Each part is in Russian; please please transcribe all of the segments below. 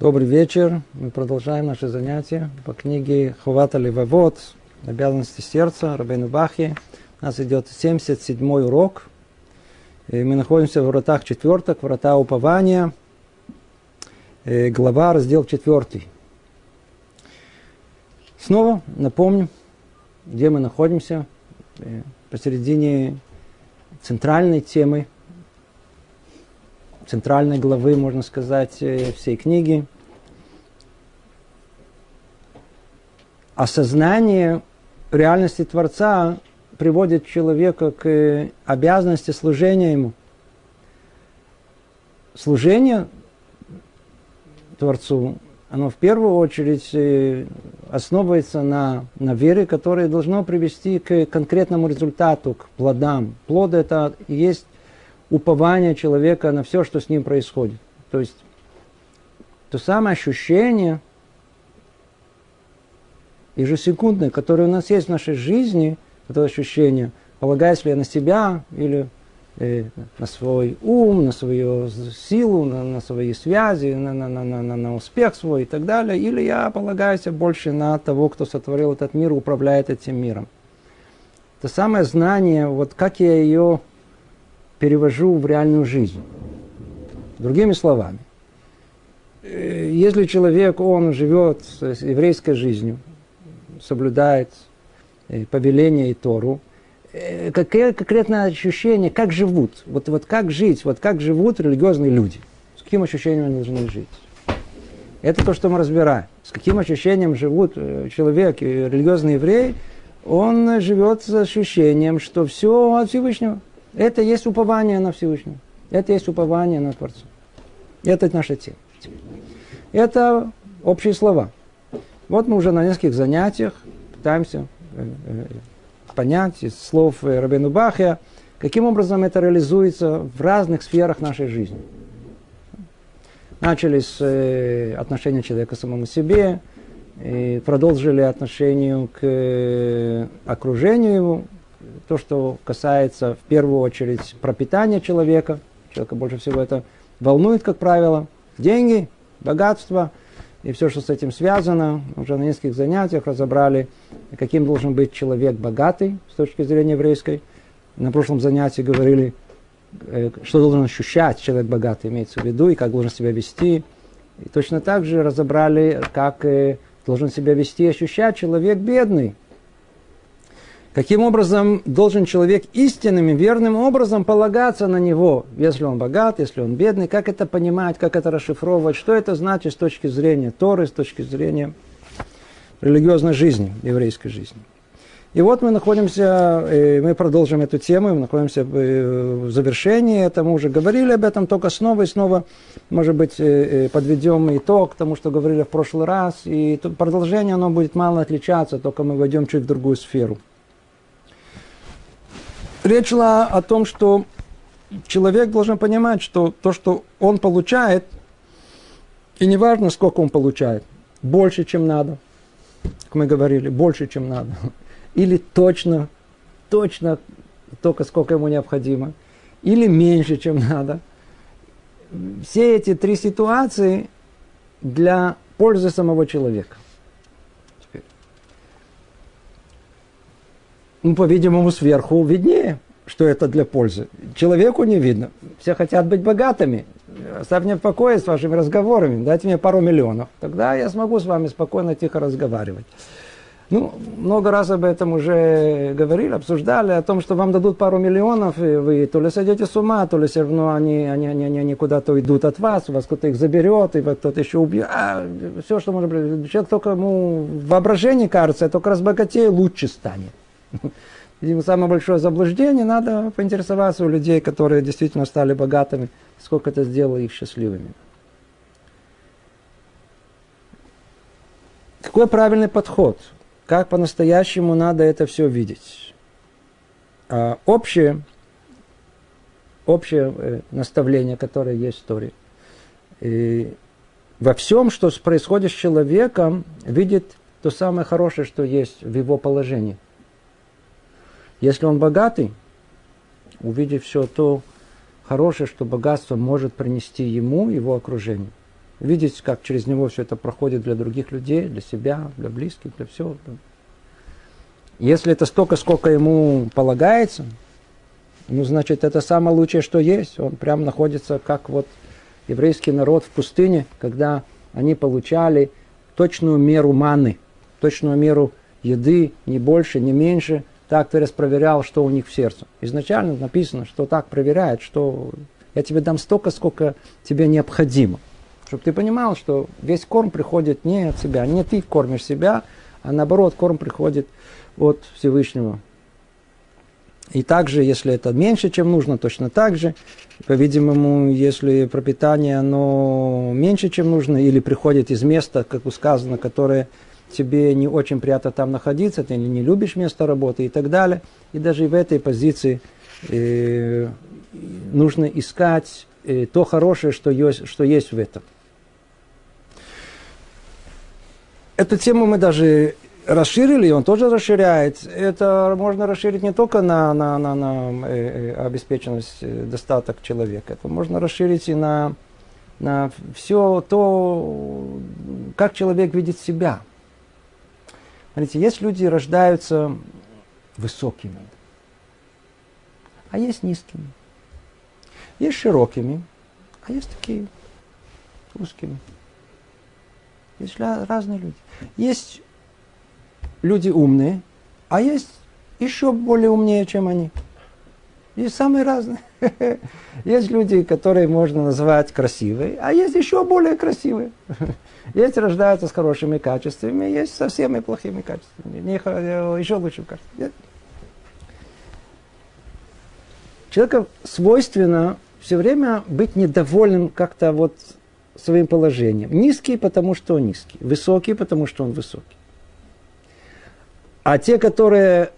Добрый вечер. Мы продолжаем наши занятия по книге Ховата Левовод «Обязанности сердца» Рабейну Бахи. У нас идет 77-й урок. И мы находимся в вратах четвертых, врата упования. И глава, раздел четвертый. Снова напомним, где мы находимся. Посередине центральной темы – центральной главы, можно сказать, э, всей книги. Осознание реальности Творца приводит человека к э, обязанности служения Ему. Служение Творцу, оно в первую очередь э, основывается на, на вере, которая должно привести к конкретному результату, к плодам. Плод это и есть упование человека на все, что с ним происходит. То есть то самое ощущение ежесекундное, которое у нас есть в нашей жизни, это ощущение, полагаясь ли я на себя или э, на свой ум, на свою силу, на, на свои связи, на, на, на, на, на успех свой и так далее, или я полагаюсь больше на того, кто сотворил этот мир, управляет этим миром. Это самое знание, вот как я ее перевожу в реальную жизнь. Другими словами, э, если человек, он живет еврейской жизнью, соблюдает э, повеление и Тору, э, какое конкретное ощущение, как живут, вот, вот как жить, вот как живут религиозные люди, с каким ощущением они должны жить. Это то, что мы разбираем. С каким ощущением живут человек, религиозный еврей, он живет с ощущением, что все от Всевышнего. Это есть упование на Всевышнего. Это есть упование на Творца. Это наша тема. Это общие слова. Вот мы уже на нескольких занятиях пытаемся э, э, понять из слов э, Рабину Бахия, каким образом это реализуется в разных сферах нашей жизни. Начали с отношения человека к самому себе, и продолжили отношению к окружению ему, то, что касается в первую очередь пропитания человека. Человека больше всего это волнует, как правило. Деньги, богатство и все, что с этим связано. Уже на нескольких занятиях разобрали, каким должен быть человек богатый с точки зрения еврейской. На прошлом занятии говорили, э, что должен ощущать человек богатый, имеется в виду, и как должен себя вести. И точно так же разобрали, как э, должен себя вести и ощущать человек бедный, Каким образом должен человек истинным и верным образом полагаться на него, если он богат, если он бедный, как это понимать, как это расшифровывать, что это значит с точки зрения Торы, с точки зрения религиозной жизни, еврейской жизни. И вот мы находимся, э, мы продолжим эту тему, мы находимся э, в завершении, это мы уже говорили об этом, только снова и снова, может быть, э, подведем итог тому, что говорили в прошлый раз, и продолжение, оно будет мало отличаться, только мы войдем чуть в другую сферу – речь шла о том, что человек должен понимать, что то, что он получает, и неважно, сколько он получает, больше, чем надо, как мы говорили, больше, чем надо, или точно, точно только сколько ему необходимо, или меньше, чем надо. Все эти три ситуации для пользы самого человека. Ну, по-видимому, сверху виднее, что это для пользы. Человеку не видно. Все хотят быть богатыми. Оставь меня в покое с вашими разговорами. Дайте мне пару миллионов. Тогда я смогу с вами спокойно, тихо разговаривать. Ну, много раз об этом уже говорили, обсуждали, о том, что вам дадут пару миллионов, и вы то ли сойдете с ума, то ли все равно они, они, они, они, они куда-то уйдут от вас, у вас кто-то их заберет, и кто-то еще убьет. А, все, что может быть. Человек только ему воображение кажется, только разбогатее лучше станет. Видимо, самое большое заблуждение, надо поинтересоваться у людей, которые действительно стали богатыми, сколько это сделало их счастливыми. Какой правильный подход? Как по-настоящему надо это все видеть? А, общее, общее э, наставление, которое есть в истории. И во всем, что происходит с человеком, видит то самое хорошее, что есть в его положении – если он богатый, увидев все то хорошее, что богатство может принести ему, его окружению, видеть, как через него все это проходит для других людей, для себя, для близких, для всего. Если это столько, сколько ему полагается, ну, значит, это самое лучшее, что есть. Он прям находится, как вот еврейский народ в пустыне, когда они получали точную меру маны, точную меру еды, не больше, не меньше. Так Творец проверял, что у них в сердце. Изначально написано, что так проверяет, что я тебе дам столько, сколько тебе необходимо. Чтобы ты понимал, что весь корм приходит не от себя, не ты кормишь себя, а наоборот, корм приходит от Всевышнего. И также, если это меньше, чем нужно, точно так же. По-видимому, если пропитание оно меньше, чем нужно, или приходит из места, как сказано, которое тебе не очень приятно там находиться, ты не любишь место работы и так далее. И даже в этой позиции э, нужно искать э, то хорошее, что есть, что есть в этом. Эту тему мы даже расширили, он тоже расширяет. Это можно расширить не только на, на, на, на э, э обеспеченность, э, достаток человека. Это можно расширить и на, на все то, как человек видит себя. Смотрите, есть люди, рождаются высокими, а есть низкими. Есть широкими, а есть такие узкими. Есть разные люди. Есть люди умные, а есть еще более умнее, чем они. Есть самые разные. Есть люди, которые можно назвать красивые, а есть еще более красивые. Есть рождаются с хорошими качествами, есть совсем и плохими качествами. Не, еще лучше качествами. Человеку свойственно все время быть недовольным как-то вот своим положением. Низкий, потому что он низкий. Высокий, потому что он высокий. А те, которые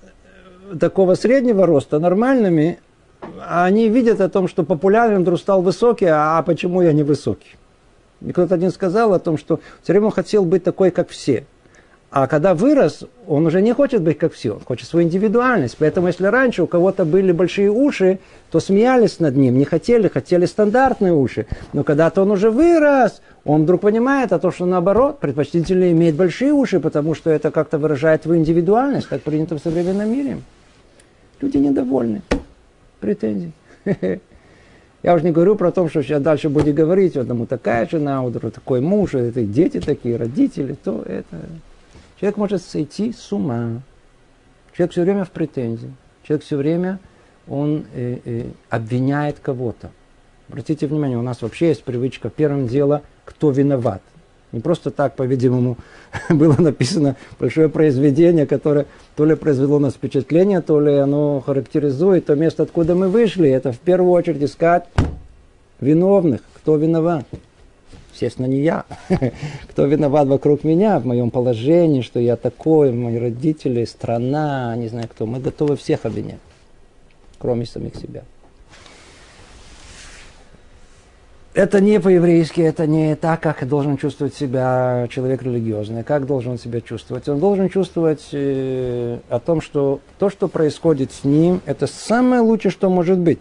такого среднего роста, нормальными, они видят о том, что популярным вдруг стал высокий, а почему я не высокий? И кто-то один сказал о том, что все время хотел быть такой, как все. А когда вырос, он уже не хочет быть как все, он хочет свою индивидуальность. Поэтому если раньше у кого-то были большие уши, то смеялись над ним, не хотели, хотели стандартные уши. Но когда-то он уже вырос, он вдруг понимает о том, что наоборот, предпочтительно иметь большие уши, потому что это как-то выражает твою индивидуальность, как принято в современном мире. Люди недовольны. Претензий. Я уже не говорю про то, что сейчас дальше будет говорить, одному такая жена, у такой муж, это дети такие, родители, то это... Человек может сойти с ума. Человек все время в претензии. Человек все время он э, э, обвиняет кого-то. Обратите внимание, у нас вообще есть привычка, первым делом, кто виноват. Не просто так, по-видимому, было написано большое произведение, которое то ли произвело нас впечатление, то ли оно характеризует то место, откуда мы вышли. Это в первую очередь искать виновных, кто виноват. Естественно, не я. Кто виноват вокруг меня, в моем положении, что я такой, мои родители, страна, не знаю кто. Мы готовы всех обвинять, кроме самих себя. Это не по-еврейски, это не так, как должен чувствовать себя человек религиозный. Как должен он себя чувствовать? Он должен чувствовать э, о том, что то, что происходит с ним, это самое лучшее, что может быть.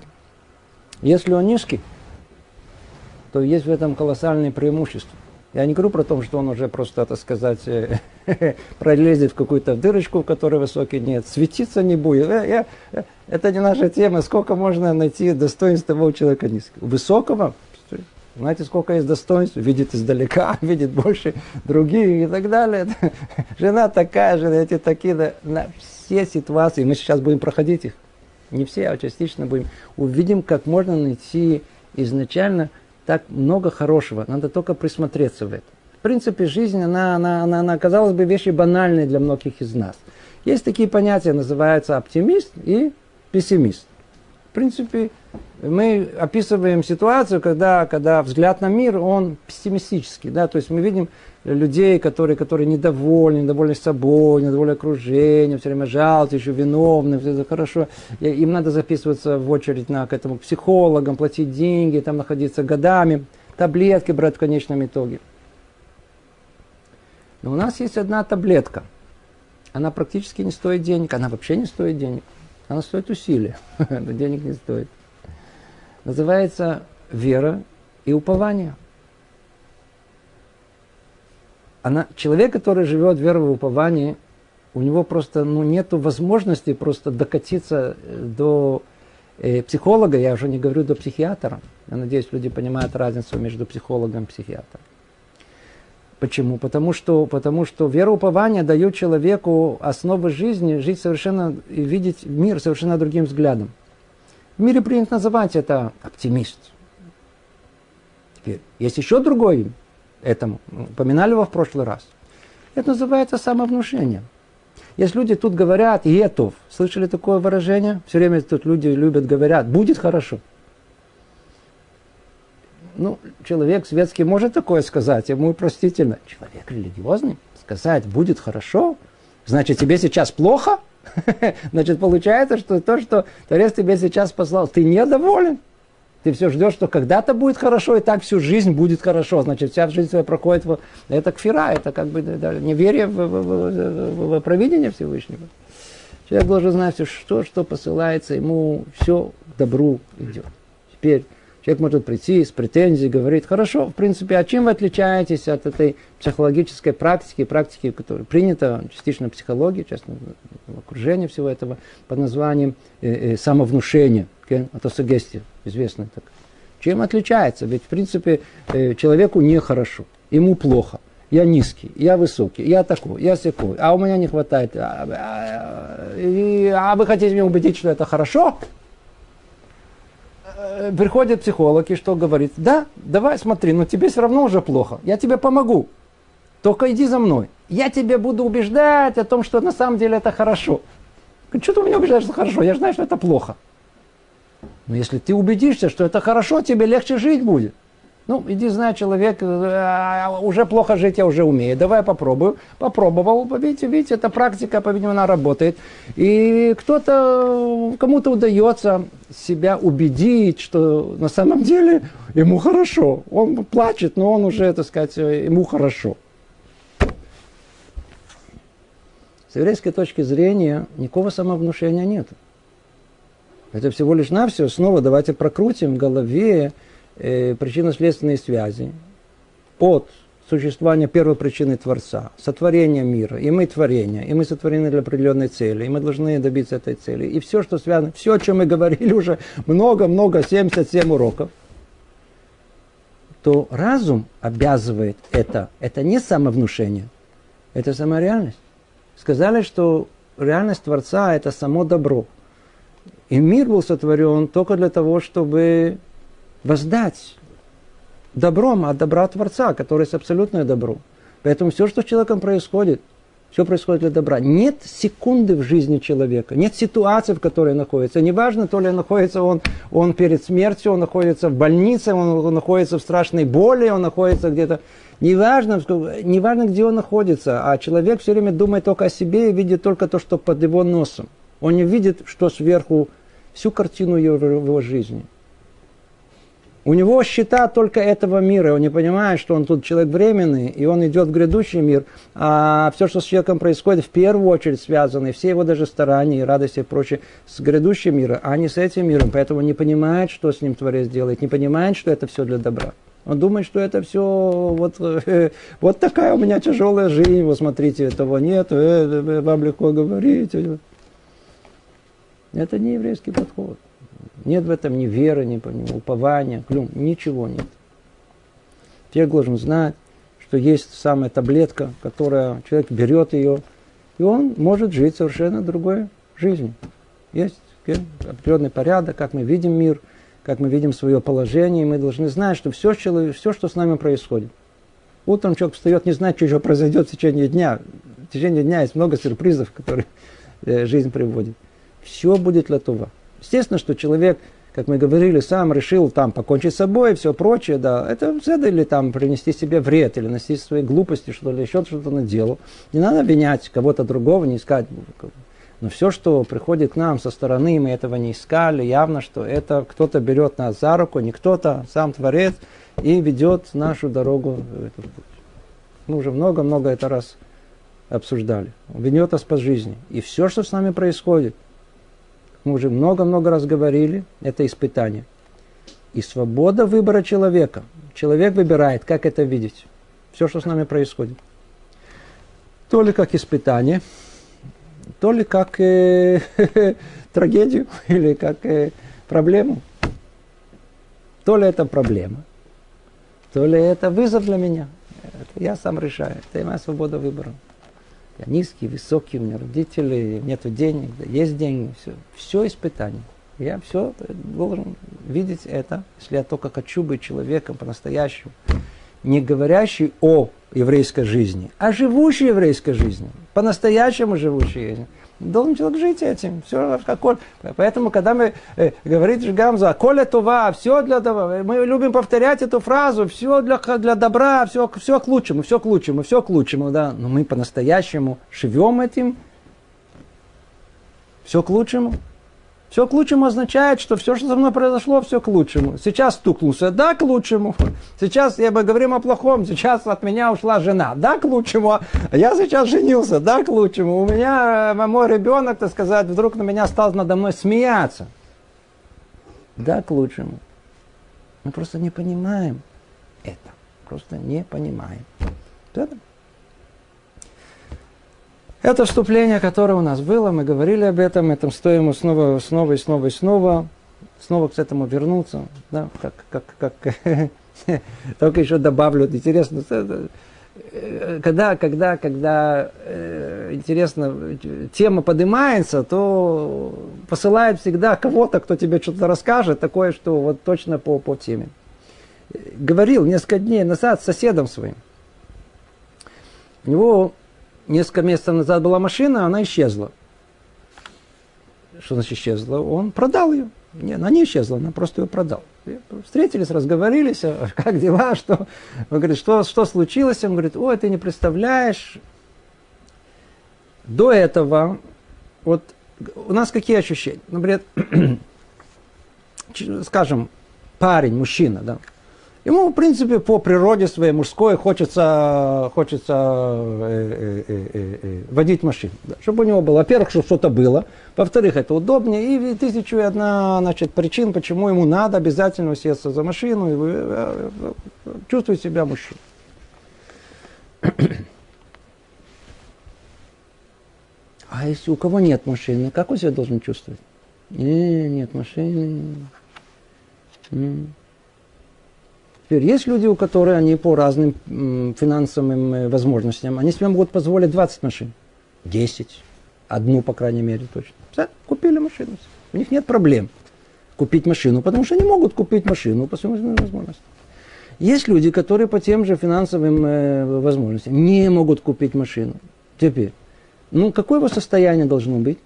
Если он низкий, то есть в этом колоссальное преимущество. Я не говорю про то, что он уже просто, так сказать, э, пролезет в какую-то дырочку, в которой высокий нет, светиться не будет. Я, я, это не наша тема. Сколько можно найти достоинств того человека низкого? Высокого? Знаете, сколько есть достоинств? Видит издалека, видит больше других и так далее. Жена такая же, эти такие, да, на все ситуации. Мы сейчас будем проходить их. Не все, а частично будем. Увидим, как можно найти изначально – так много хорошего, надо только присмотреться в это. В принципе, жизнь, она, она, она, она казалось бы, вещи банальные для многих из нас. Есть такие понятия, называются оптимист и пессимист. В принципе, мы описываем ситуацию, когда, когда взгляд на мир, он пессимистический. Да? То есть мы видим людей, которые, которые недовольны, недовольны собой, недовольны окружением, все время жалуются, еще виновны, все это хорошо. Им надо записываться в очередь на, к этому психологам, платить деньги, там находиться годами, таблетки брать в конечном итоге. Но у нас есть одна таблетка. Она практически не стоит денег, она вообще не стоит денег. Она стоит усилия, но денег не стоит. Называется вера и упование. она, человек, который живет в вере в уповании, у него просто ну, нет возможности просто докатиться э, до э, психолога, я уже не говорю до психиатра. Я надеюсь, люди понимают разницу между психологом и психиатром. Почему? Потому что, потому что вероупование дает человеку основы жизни, жить совершенно и видеть мир совершенно другим взглядом. В мире принято называть это оптимист. Теперь, есть еще другой этому. Упоминали его в прошлый раз. Это называется самовнушение. Есть люди тут говорят, етов. Слышали такое выражение? Все время тут люди любят говорят, будет хорошо. Ну, человек светский может такое сказать, ему простительно. Человек религиозный сказать, будет хорошо, значит, тебе сейчас плохо? Значит, получается, что то, что Творец тебе сейчас послал, ты недоволен. Ты все ждешь, что когда-то будет хорошо, и так всю жизнь будет хорошо. Значит, вся жизнь твоя проходит в... Это кфира, это как бы да, неверие в, в, в, в, провидение Всевышнего. Человек должен знать что, что посылается ему, все добру идет. Теперь Человек может прийти с претензией, говорит, хорошо, в принципе, а чем вы отличаетесь от этой психологической практики, практики, которая принята частично психологии, частично в окружении всего этого, под названием э, э, самовнушение, okay? это сугестия, известная так. Чем отличается? Ведь, в принципе, э, человеку нехорошо, ему плохо. Я низкий, я высокий, я такой, я секой, а у меня не хватает. А, а, а, а вы хотите меня убедить, что это хорошо? Э, приходит психолог и что говорит? Да, давай смотри, но тебе все равно уже плохо. Я тебе помогу. Только иди за мной. Я тебе буду убеждать о том, что на самом деле это хорошо. Что ты меня убеждаешь, что хорошо? Я же знаю, что это плохо. Но если ты убедишься, что это хорошо, тебе легче жить будет. Ну, иди, знай, человек, э, уже плохо жить я уже умею. Давай попробую. Попробовал, видите, видите, эта практика, по-видимому, она работает. И кто-то, кому-то удается себя убедить, что на самом деле ему хорошо. Он плачет, но он уже, так сказать, ему хорошо. С еврейской точки зрения никакого самовнушения нет. Это всего лишь навсего. Снова давайте прокрутим в голове э, причинно-следственные связи от существования первой причины Творца, сотворения мира, и мы творение, и мы сотворены для определенной цели, и мы должны добиться этой цели. И все, что связано, все, о чем мы говорили уже много-много, 77 уроков, то разум обязывает это. Это не самовнушение, это сама реальность. Сказали, что реальность Творца – это само добро. И мир был сотворен только для того, чтобы воздать добром от добра Творца, который есть абсолютное добро. Поэтому все, что с человеком происходит, все происходит для добра. Нет секунды в жизни человека, нет ситуации, в которой находится. Неважно, то ли находится он, он перед смертью, он находится в больнице, он находится в страшной боли, он находится где-то... Неважно, неважно, где он находится, а человек все время думает только о себе и видит только то, что под его носом. Он не видит, что сверху, всю картину его, его жизни. У него счета только этого мира. Он не понимает, что он тут человек временный, и он идет в грядущий мир. А все, что с человеком происходит, в первую очередь связано, и все его даже старания, и радости и прочее, с грядущим миром, а не с этим миром. Поэтому не понимает, что с ним Творец делает, не понимает, что это все для добра. Он думает, что это все вот, вот такая у меня тяжелая жизнь, вот смотрите, этого нет, э, э, вам легко говорить. Это не еврейский подход. Нет в этом ни веры, ни, ни упования, клюм, ничего нет. Человек должен знать, что есть самая таблетка, которая человек берет ее, и он может жить совершенно другой жизнью. Есть определенный порядок, как мы видим мир, как мы видим свое положение, и мы должны знать, что все, все, что с нами происходит. Утром человек встает, не знает, что еще произойдет в течение дня. В течение дня есть много сюрпризов, которые э, жизнь приводит. Все будет того. Естественно, что человек, как мы говорили, сам решил там покончить с собой и все прочее, да, это или там принести себе вред, или носить свои глупости, что ли, еще что-то наделал. Не надо обвинять кого-то другого, не искать. Но все, что приходит к нам со стороны, мы этого не искали, явно, что это кто-то берет нас за руку, не кто-то, сам Творец, и ведет нашу дорогу. Мы уже много-много это раз обсуждали. Он ведет нас по жизни. И все, что с нами происходит – мы уже много-много раз говорили, это испытание. И свобода выбора человека. Человек выбирает, как это видеть. Все, что с нами происходит. то ли как испытание, то ли как э, трагедию или как э, проблему. То ли это проблема, то ли это вызов для меня. Это я сам решаю. Это моя свобода выбора. Я низкий, высокий, у меня родители, нет денег, есть деньги, все. Все испытание. Я все должен видеть это, если я только хочу быть человеком по-настоящему, не говорящий о еврейской жизни, а живущей еврейской жизни, по-настоящему живущей жизни. Должен человек жить этим. Все, какой. Поэтому, когда мы э, говорит Гамза, коля това, все для того, мы любим повторять эту фразу, все для, для добра, все, все к лучшему, все к лучшему, все к лучшему, да. Но мы по-настоящему живем этим, все к лучшему. Все к лучшему означает, что все, что со мной произошло, все к лучшему. Сейчас стукнулся, да, к лучшему. Сейчас я бы говорим о плохом, сейчас от меня ушла жена, да, к лучшему. Я сейчас женился, да, к лучшему. У меня э, мой ребенок, так сказать, вдруг на меня стал надо мной смеяться. Да, к лучшему. Мы просто не понимаем это. Просто не понимаем. Это это вступление, которое у нас было, мы говорили об этом, этом стоим снова, снова и снова и снова, снова к этому вернуться, да, как, как, как, только еще добавлю, интересно, э, когда, когда, когда, э, интересно, тема поднимается, то посылает всегда кого-то, кто тебе что-то расскажет, такое, что вот точно по, по теме. Говорил несколько дней назад с соседом своим. У него несколько месяцев назад была машина, она исчезла. Что значит исчезла? Он продал ее. Не, она не исчезла, она просто ее продал. Встретились, разговорились, а как дела, что? Он говорит, что, что случилось? Он говорит, ой, ты не представляешь. До этого, вот у нас какие ощущения? Например, скажем, парень, мужчина, да, Ему, в принципе, по природе своей мужской хочется, хочется э, э, э, э, водить машину. Да, чтобы у него было, во-первых, чтобы что-то было, во-вторых, это удобнее, и тысячу и одна значит, причин, почему ему надо обязательно сесть за машину и э, э, чувствовать себя мужчиной. А если у кого нет машины, как он себя должен чувствовать? Не, нет машины. Теперь есть люди, у которых они по разным финансовым э, возможностям, они себе могут позволить 20 машин, 10, одну, по крайней мере, точно. Все, купили машину. У них нет проблем купить машину, потому что они могут купить машину по своим возможностям. Есть люди, которые по тем же финансовым э, возможностям не могут купить машину. Теперь, ну какое его состояние должно быть?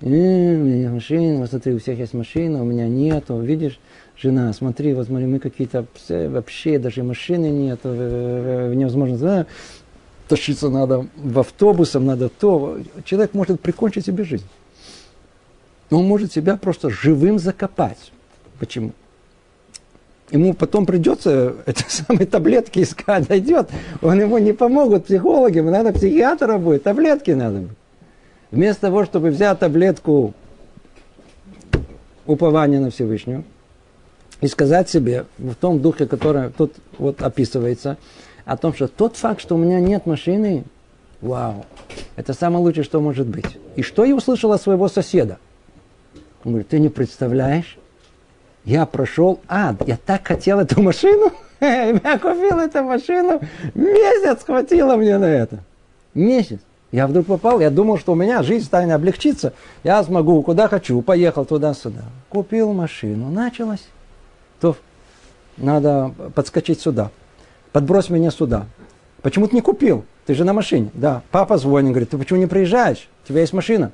Э, у меня нет машины, смотри, у всех есть машина, у меня нету, видишь? Жена, смотри, вот смотри, мы какие-то вообще даже машины нет, невозможно, тащиться надо в автобусом, надо то. Человек может прикончить себе жизнь. Он может себя просто живым закопать. Почему? Ему потом придется эти самые таблетки искать, дойдет, он ему не помогут, психологи, ему надо психиатра будет, таблетки надо. Вместо того, чтобы взять таблетку упования на Всевышнего, и сказать себе в том духе, который тут вот описывается, о том, что тот факт, что у меня нет машины, вау, это самое лучшее, что может быть. И что я услышал от своего соседа? Он говорит, ты не представляешь, я прошел ад, я так хотел эту машину, я купил эту машину, месяц хватило мне на это. Месяц. Я вдруг попал, я думал, что у меня жизнь станет облегчиться, я смогу, куда хочу, поехал туда-сюда. Купил машину, началось то надо подскочить сюда. Подбрось меня сюда. Почему ты не купил? Ты же на машине. Да. Папа звонит, говорит, ты почему не приезжаешь? У тебя есть машина.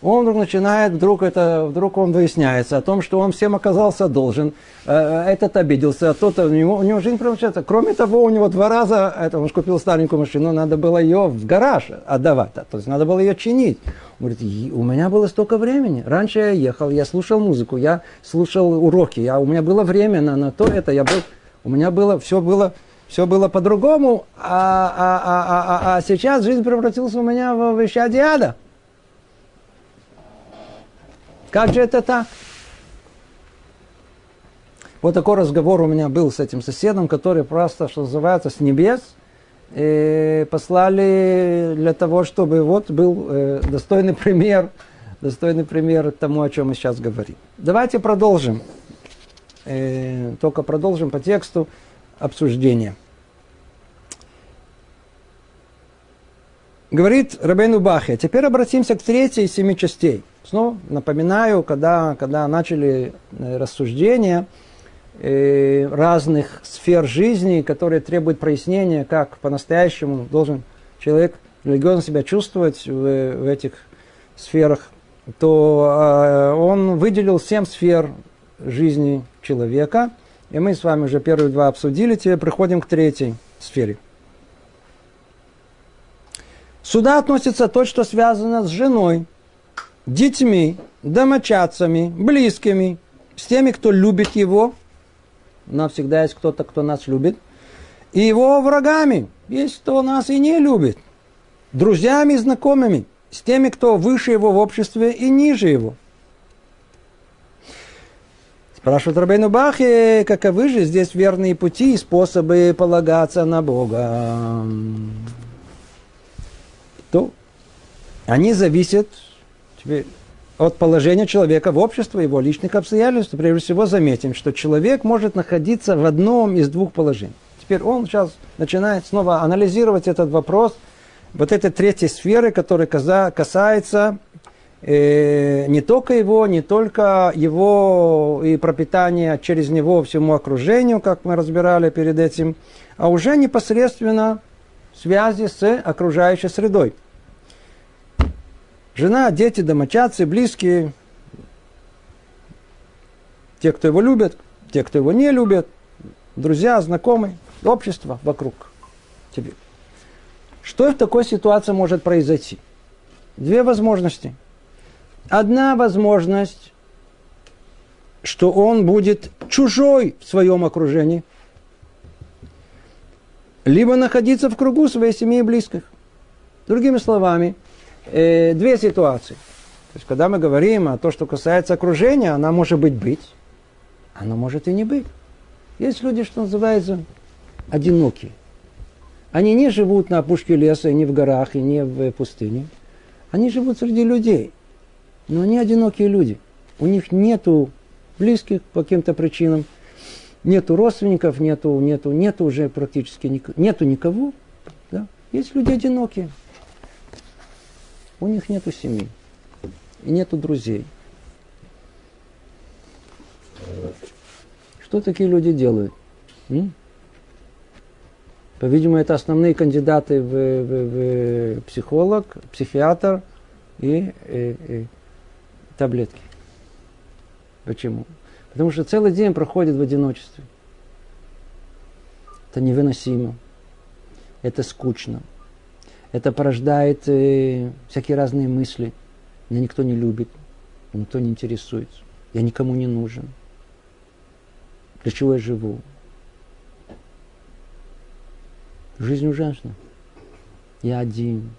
Он вдруг начинает, вдруг, это, вдруг он выясняется о том, что он всем оказался должен. Э, этот обиделся, а тот, у него, у него жизнь превращается. Кроме того, у него два раза, это, он же купил старенькую машину, надо было ее в гараж отдавать. То есть надо было ее чинить. Он говорит, у меня было столько времени. Раньше я ехал, я слушал музыку, я слушал уроки, я, у меня было время на, на то, это, я был, у меня было, все было, все было по-другому, а, а, а, а, а, а сейчас жизнь превратилась у меня в, в исчадие ада. Как же это так? Вот такой разговор у меня был с этим соседом, который просто, что называется, с небес э, послали для того, чтобы вот был э, достойный пример, достойный пример тому, о чем мы сейчас говорим. Давайте продолжим. Э, только продолжим по тексту обсуждения. Говорит Рабейну Бахе, теперь обратимся к третьей из семи частей. Снова напоминаю, когда, когда начали э, рассуждения э, разных сфер жизни, которые требуют прояснения, как по-настоящему должен человек религиозно себя чувствовать в, в этих сферах, то э, он выделил семь сфер жизни человека. И мы с вами уже первые два обсудили, теперь приходим к третьей сфере – Сюда относится то, что связано с женой, детьми, домочадцами, близкими, с теми, кто любит его. Нас всегда есть кто-то, кто нас любит. И его врагами. Есть кто нас и не любит. Друзьями и знакомыми. С теми, кто выше его в обществе и ниже его. Спрашивает Рабейну Бахи, каковы же здесь верные пути и способы полагаться на Бога то они зависят от положения человека в обществе, его личных обстоятельств. Прежде всего заметим, что человек может находиться в одном из двух положений. Теперь он сейчас начинает снова анализировать этот вопрос, вот этой третьей сферы, которая касается э, не только его, не только его и пропитания через него всему окружению, как мы разбирали перед этим, а уже непосредственно связи с окружающей средой. Жена, дети, домочадцы, близкие, те, кто его любят, те, кто его не любят, друзья, знакомые, общество вокруг тебе. Что в такой ситуации может произойти? Две возможности. Одна возможность, что он будет чужой в своем окружении – либо находиться в кругу своей семьи и близких. Другими словами, э, две ситуации. То есть, когда мы говорим о том, что касается окружения, она может быть быть, она может и не быть. Есть люди, что называется, одинокие. Они не живут на опушке леса, не в горах, и не в пустыне. Они живут среди людей. Но они одинокие люди. У них нету близких по каким-то причинам – нету родственников, нету, нету, нету уже практически ник, нету никого. Да? Есть люди одинокие. У них нету семьи. И нету друзей. Что такие люди делают? По-видимому, это основные кандидаты в, в, в психолог, психиатр и, и, и таблетки. Почему? Потому что целый день проходит в одиночестве. Это невыносимо. Это скучно. Это порождает э, всякие разные мысли. Меня никто не любит, никто не интересуется. Я никому не нужен. Для чего я живу? Жизнь ужасна. Я один.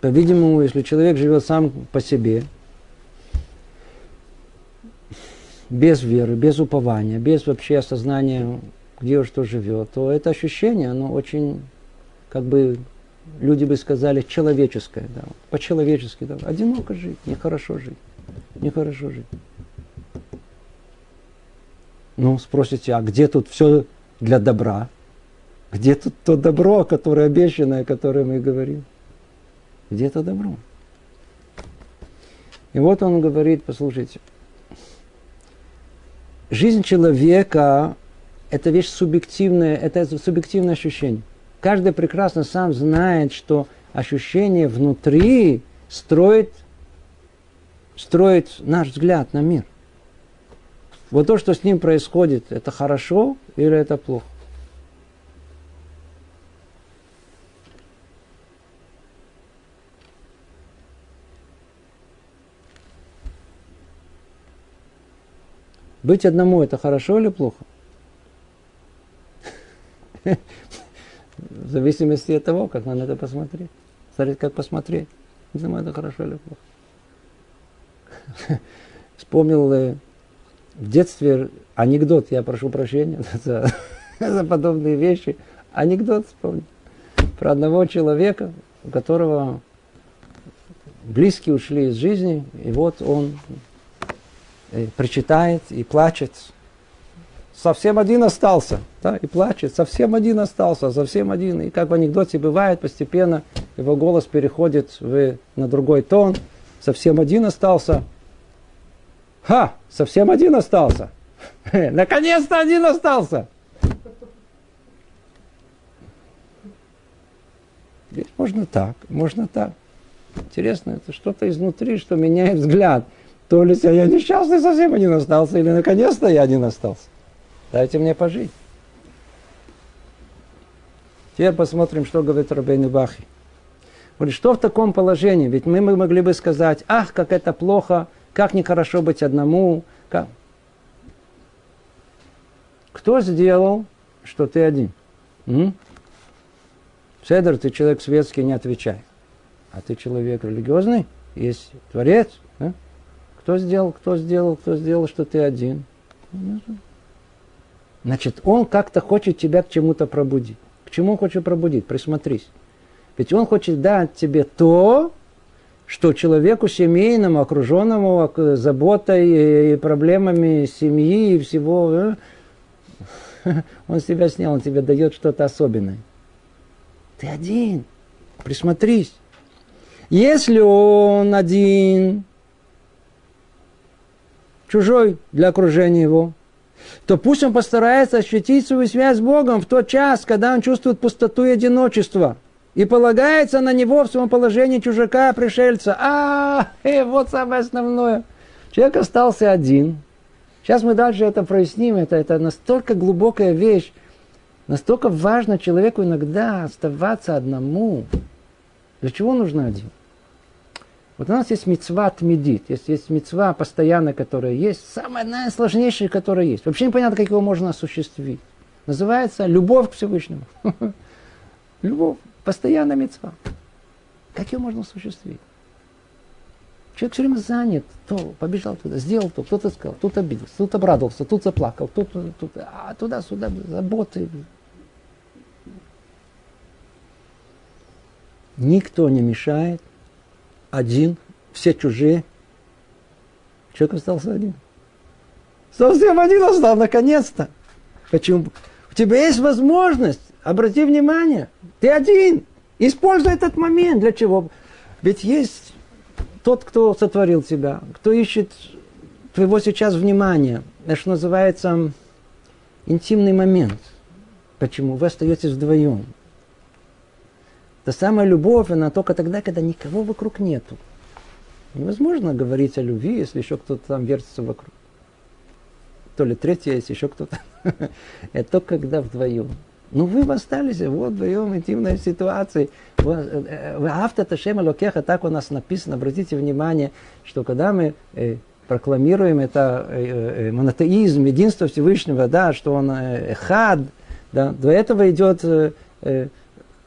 По-видимому, если человек живет сам по себе, без веры, без упования, без вообще осознания, где что живет, то это ощущение, оно очень, как бы, люди бы сказали, человеческое, да, по-человечески, да, одиноко жить, нехорошо жить, нехорошо жить. Ну, спросите, а где тут все для добра? Где тут то добро, которое обещанное, о котором мы говорим? Где это добро? И вот он говорит, послушайте, жизнь человека – это вещь субъективная, это субъективное ощущение. Каждый прекрасно сам знает, что ощущение внутри строит, строит наш взгляд на мир. Вот то, что с ним происходит, это хорошо или это плохо? Быть одному это хорошо или плохо? В зависимости от того, как на это посмотреть. Смотреть, как посмотреть. Не знаю, это хорошо или плохо. Вспомнил э, в детстве анекдот, я прошу прощения за за подобные вещи. Анекдот вспомнил про одного человека, у которого близкие ушли из жизни, и вот он э, прочитает и плачет. Совсем один остался, да, и плачет. Совсем один остался, совсем один. И как в анекдоте бывает, постепенно его голос переходит в, на другой тон. Совсем один остался. Ха, совсем один остался. Наконец-то один остался. Здесь можно так, можно так. Интересно, это что-то изнутри, что меняет взгляд. То ли я несчастный совсем один остался, или наконец-то я один остался. Дайте мне пожить. Теперь посмотрим, что говорит Рабейн Бахи. Говорит, что в таком положении? Ведь мы, могли бы сказать, ах, как это плохо, как нехорошо быть одному. Как... Кто сделал, что ты один? М? Седер, ты человек светский, не отвечай. А ты человек религиозный, есть Творец. Да? Кто сделал, кто сделал, кто сделал, что ты один? Значит, он как-то хочет тебя к чему-то пробудить. К чему он хочет пробудить? Присмотрись. Ведь он хочет дать тебе то, что человеку семейному, окруженному заботой и проблемами семьи и всего, э, он с тебя снял, он тебе дает что-то особенное. Ты один. Присмотрись. Если он один, чужой для окружения его, то пусть он постарается ощутить свою связь с Богом в тот час, когда он чувствует пустоту и одиночество. И полагается на него в своем положении чужака, пришельца. А, э, вот самое основное. Человек остался один. Сейчас мы дальше это проясним. Это, это настолько глубокая вещь. Настолько важно человеку иногда оставаться одному. Для чего нужно один? Вот у нас есть мецва медит, есть, есть мецва постоянная, которая есть, самая наисложнейшая, которая есть. Вообще непонятно, как его можно осуществить. Называется любовь к Всевышнему. Любовь, постоянная мецва. Как ее можно осуществить? Человек все время занят, то побежал туда, сделал то, кто-то сказал, тут обиделся, тут обрадовался, тут заплакал, тут, тут а туда-сюда, заботы. Никто не мешает, один, все чужие. Человек остался один. Совсем один остался, наконец-то. Почему? У тебя есть возможность, обрати внимание, ты один. Используй этот момент. Для чего? Ведь есть тот, кто сотворил тебя, кто ищет твоего сейчас внимания. Это что называется интимный момент. Почему? Вы остаетесь вдвоем. Та самая любовь, она только тогда, когда никого вокруг нету. Невозможно говорить о любви, если еще кто-то там вертится вокруг. То ли третье есть, еще кто-то. Это только когда вдвоем. Ну, вы остались вот вдвоем интимной ситуации. Э, э, Авто Ташема Локеха, так у нас написано. Обратите внимание, что когда мы э, прокламируем это монотеизм, единство Всевышнего, да, что он хад, да, до этого идет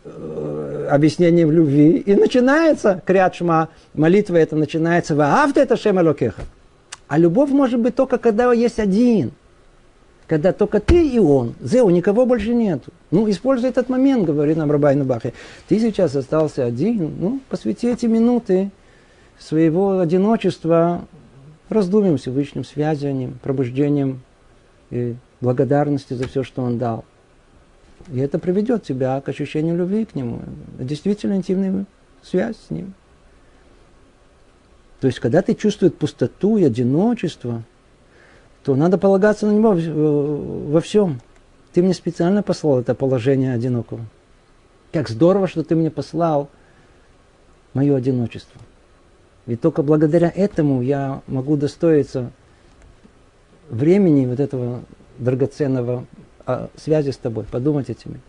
э, объяснение в любви, и начинается крячма, молитва это начинается в авто это шема локеха. А любовь может быть только когда есть один. Когда только ты и он. Зеу, никого больше нету. Ну, используй этот момент, говорит нам Рабай Бахе. Ты сейчас остался один, ну, посвяти эти минуты своего одиночества раздумьем Всевышним, связыванием, пробуждением и благодарности за все, что он дал. И это приведет тебя к ощущению любви к нему, действительно интимную связь с ним. То есть, когда ты чувствуешь пустоту и одиночество, то надо полагаться на него во всем. Ты мне специально послал это положение одинокого. Как здорово, что ты мне послал мое одиночество. Ведь только благодаря этому я могу достоиться времени вот этого драгоценного о связи с тобой, подумать этими.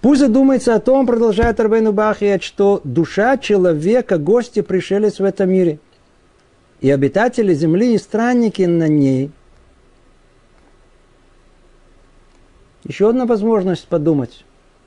Пусть задумается о том, продолжает Арбейну Бахият, что душа человека, гости, пришелец в этом мире. И обитатели земли и странники на ней. Еще одна возможность подумать,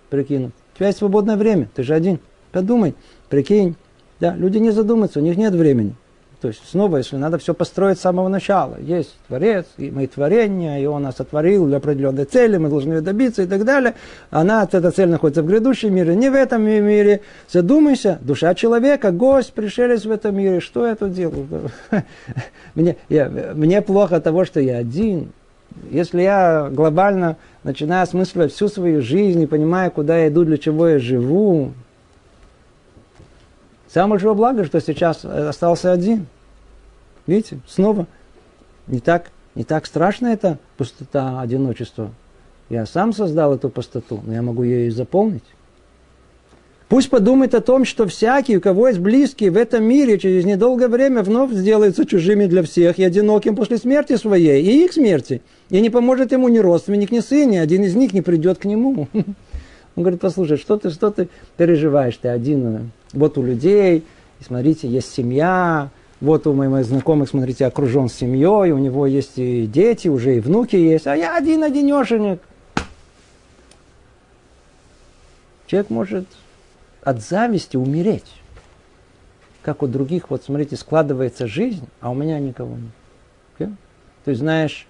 прикинуть. У тебя есть свободное время, ты же один. Подумай, прикинь. Да, люди не задумаются, у них нет времени. То есть снова, если надо все построить с самого начала. Есть Творец, и мы творение, и Он нас сотворил для определенной цели, мы должны ее добиться и так далее. Она, эта цель находится в грядущем мире, не в этом мире. Задумайся, душа человека, гость, пришелец в этом мире, что я тут делаю? Мне, я, мне плохо того, что я один. Если я глобально начинаю осмысливать всю свою жизнь и понимаю, куда я иду, для чего я живу, Самое большое благо, что сейчас остался один. Видите, снова не так, не так страшно это пустота, одиночество. Я сам создал эту пустоту, но я могу ее и заполнить. Пусть подумает о том, что всякий, у кого есть близкие в этом мире, через недолгое время вновь сделаются чужими для всех и одиноким после смерти своей, и их смерти. И не поможет ему ни родственник, ни сын, ни один из них не придет к нему. Он говорит, послушай, что ты, что ты переживаешь, ты один, вот у людей, смотрите, есть семья, вот у моих знакомых, смотрите, окружен семьей, у него есть и дети, уже и внуки есть, а я один одинешенек. Человек может от зависти умереть. Как у других, вот смотрите, складывается жизнь, а у меня никого нет. Okay? То есть, знаешь,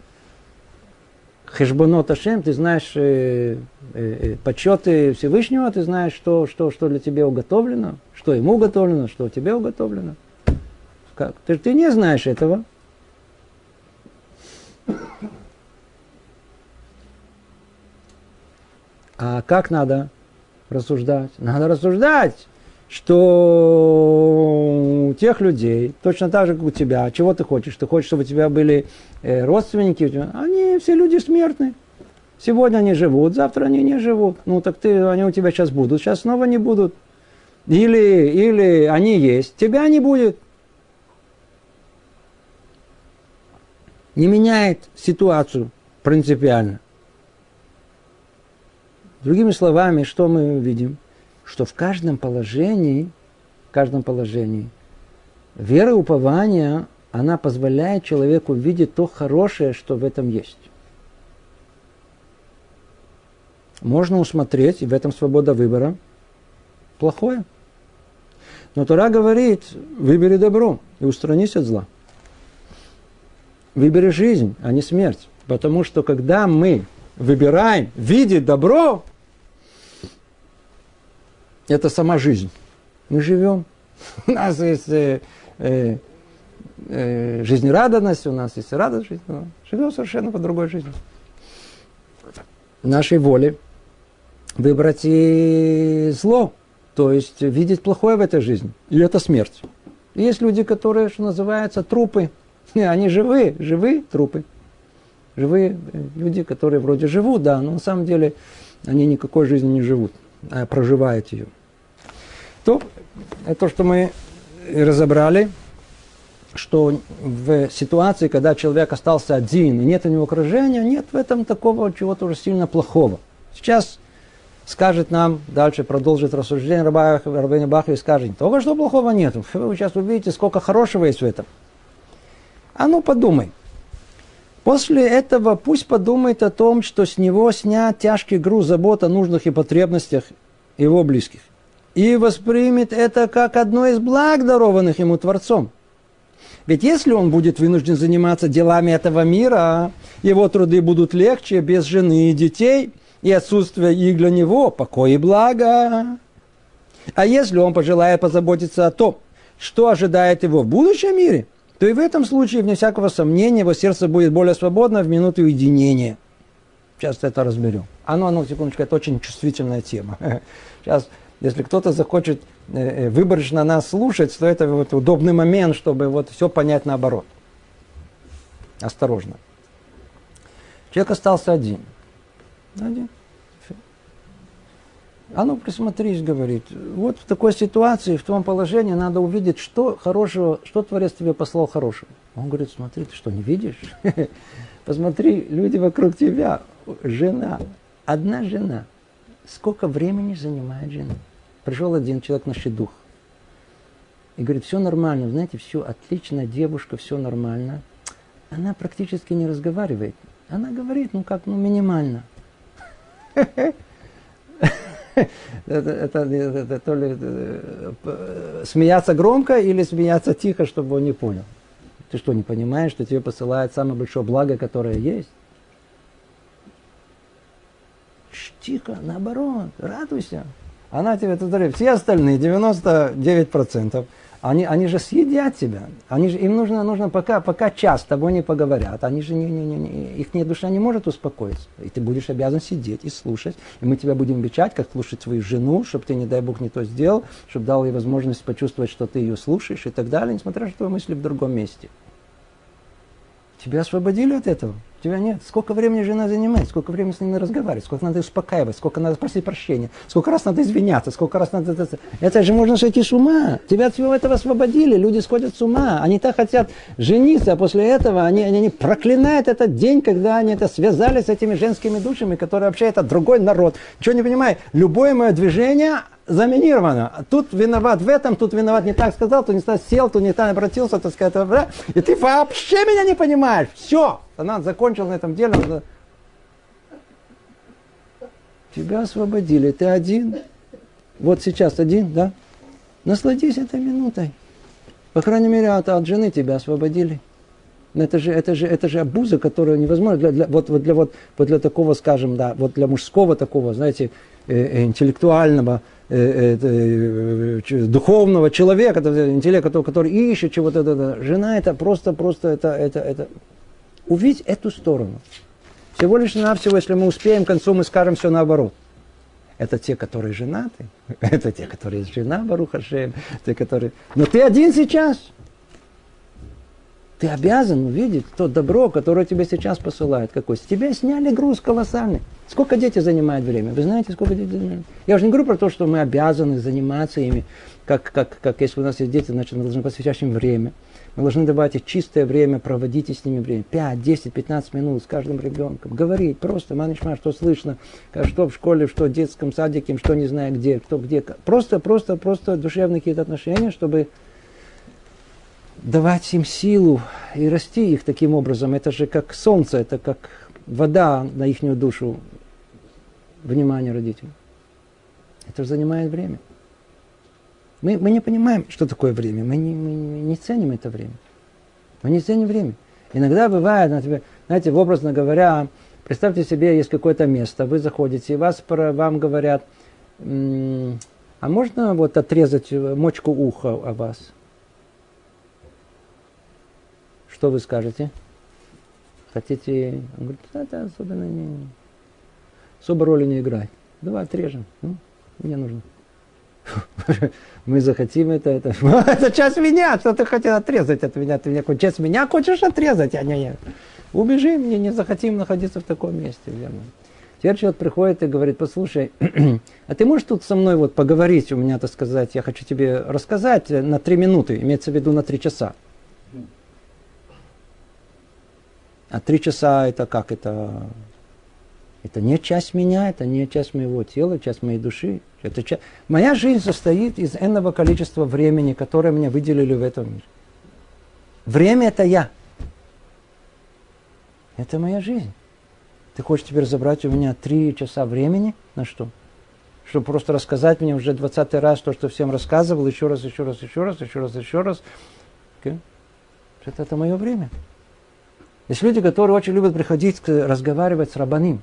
Хешбонот Ашем, ты знаешь э, э, э, почеты Всевышнего, ты знаешь, что, что, что для тебя уготовлено, что ему уготовлено, что тебе уготовлено. Как? Ты, ты не знаешь этого. А как надо рассуждать? Надо рассуждать что у тех людей, точно так же, как у тебя, чего ты хочешь? Ты хочешь, чтобы у тебя были родственники? Они все люди смертны. Сегодня они живут, завтра они не живут. Ну так ты, они у тебя сейчас будут, сейчас снова не будут. Или, или они есть, тебя не будет. Не меняет ситуацию принципиально. Другими словами, что мы видим – что в каждом положении, в каждом положении, вера и упование, она позволяет человеку видеть то хорошее, что в этом есть. Можно усмотреть, и в этом свобода выбора, плохое. Но Тора говорит, выбери добро и устранись от зла. Выбери жизнь, а не смерть. Потому что когда мы выбираем видеть добро, это сама жизнь. Мы живем. У нас есть э, э, жизнерадостность, у нас есть радость жизни. Живем совершенно по другой жизни. Нашей воле выбрать и зло, то есть видеть плохое в этой жизни. И это смерть. есть люди, которые, что называется, трупы. Они живые, живые трупы. Живые э, люди, которые вроде живут, да, но на самом деле они никакой жизни не живут, а проживают ее. То, это то, что мы разобрали, что в ситуации, когда человек остался один и нет у него окружения, нет в этом такого чего-то уже сильно плохого. Сейчас скажет нам, дальше продолжит рассуждение Рабина Баха и скажет, только что плохого нет. Вы сейчас увидите, сколько хорошего есть в этом. А ну подумай. После этого пусть подумает о том, что с него снят тяжкий груз забот о нужных и потребностях его близких и воспримет это как одно из благ, дарованных ему Творцом. Ведь если он будет вынужден заниматься делами этого мира, его труды будут легче без жены и детей, и отсутствие их для него покой и благо. А если он пожелает позаботиться о том, что ожидает его в будущем мире, то и в этом случае, вне всякого сомнения, его сердце будет более свободно в минуту уединения. Сейчас это разберем. Оно, оно, секундочку, это очень чувствительная тема. Сейчас если кто-то захочет выборочно нас слушать, то это вот удобный момент, чтобы вот все понять наоборот. Осторожно. Человек остался один. Один. А ну присмотрись, говорит. Вот в такой ситуации, в том положении надо увидеть, что хорошего, что Творец тебе послал хорошего. Он говорит, смотри, ты что, не видишь? Посмотри, люди вокруг тебя. Жена. Одна жена. Сколько времени занимает жена? Пришел один человек на дух и говорит, все нормально, знаете, все отлично, девушка, все нормально. Она практически не разговаривает. Она говорит, ну как, ну минимально. Это, это, это, то ли смеяться громко или смеяться тихо, чтобы он не понял? Ты что, не понимаешь, что тебе посылает самое большое благо, которое есть? Тихо, наоборот, радуйся. Она тебе, ты все остальные, 99%, они, они же съедят тебя. Они же, им нужно, нужно пока, пока час с тобой не поговорят. Они же не, не, не, не, их душа не может успокоиться. И ты будешь обязан сидеть и слушать. И мы тебя будем обещать, как слушать свою жену, чтобы ты, не дай Бог, не то сделал, чтобы дал ей возможность почувствовать, что ты ее слушаешь и так далее, несмотря на то, что мысли в другом месте. Тебя освободили от этого? Тебя нет. Сколько времени жена занимает, сколько времени с ними разговаривать, сколько надо успокаивать, сколько надо просить прощения, сколько раз надо извиняться, сколько раз надо... Это же можно сойти с ума. Тебя от всего этого освободили, люди сходят с ума. Они так хотят жениться, а после этого они, они, они проклинают этот день, когда они это связали с этими женскими душами, которые вообще это другой народ. Чего не понимаю? Любое мое движение заминировано. Тут виноват в этом, тут виноват не так сказал, тут не так сел, тут не так обратился, так сказать, и ты вообще меня не понимаешь. Все, она закончила на этом деле. Тебя освободили, ты один. Вот сейчас один, да? Насладись этой минутой. По крайней мере, от, от жены тебя освободили. Это же, это же, это же обуза, которая невозможна для, для, вот, вот, для, вот, вот для такого, скажем, да, вот для мужского такого, знаете, э, э интеллектуального, Э, э, э, духовного человека, интеллекта, который ищет чего-то. Это, жена это просто, просто это, это, это. Увидеть эту сторону. Всего лишь навсего, если мы успеем, к концу мы скажем все наоборот. Это те, которые женаты, это те, которые жена, Барухашем, те, которые... Но ты один сейчас. Ты обязан увидеть то добро, которое тебе сейчас посылают. Какой? С тебя сняли груз колоссальный. Сколько дети занимают время? Вы знаете, сколько дети занимают? Я уже не говорю про то, что мы обязаны заниматься ими. Как, как, как если у нас есть дети, значит, мы должны посвящать им время. Мы должны им чистое время, проводить с ними время. 5, 10, 15 минут с каждым ребенком. Говорить просто, манишма, что слышно, что в школе, что в детском садике, что не знаю где, кто где. Просто, просто, просто душевные какие-то отношения, чтобы давать им силу и расти их таким образом. Это же как солнце, это как вода на их душу. Внимание родителей. Это же занимает время. Мы, мы не понимаем, что такое время. Мы не, мы не ценим это время. Мы не ценим время. Иногда бывает, например, знаете, образно говоря, представьте себе, есть какое-то место, вы заходите, и вас, вам говорят, а можно вот отрезать мочку уха о вас? Что вы скажете? Хотите? Он говорит, да, да, особенно не... Особо роли не играет. Давай отрежем. Ну, мне нужно. Мы захотим это, это. это часть меня, что ты хотел отрезать от меня? Ты меня часть меня хочешь отрезать, а не я. Убежи, мне не захотим находиться в таком месте. Верно. Теперь человек приходит и говорит, послушай, а ты можешь тут со мной вот поговорить, у меня, так сказать, я хочу тебе рассказать на три минуты, имеется в виду на три часа. А три часа это как? Это, это не часть меня, это не часть моего тела, часть моей души. Это часть... Моя жизнь состоит из энного количества времени, которое мне выделили в этом мире. Время это я. Это моя жизнь. Ты хочешь теперь забрать у меня три часа времени? На что? Чтобы просто рассказать мне уже двадцатый раз то, что всем рассказывал, еще раз, еще раз, еще раз, еще раз, еще раз. Okay? Это, это мое время. Есть люди, которые очень любят приходить, разговаривать с рабаним.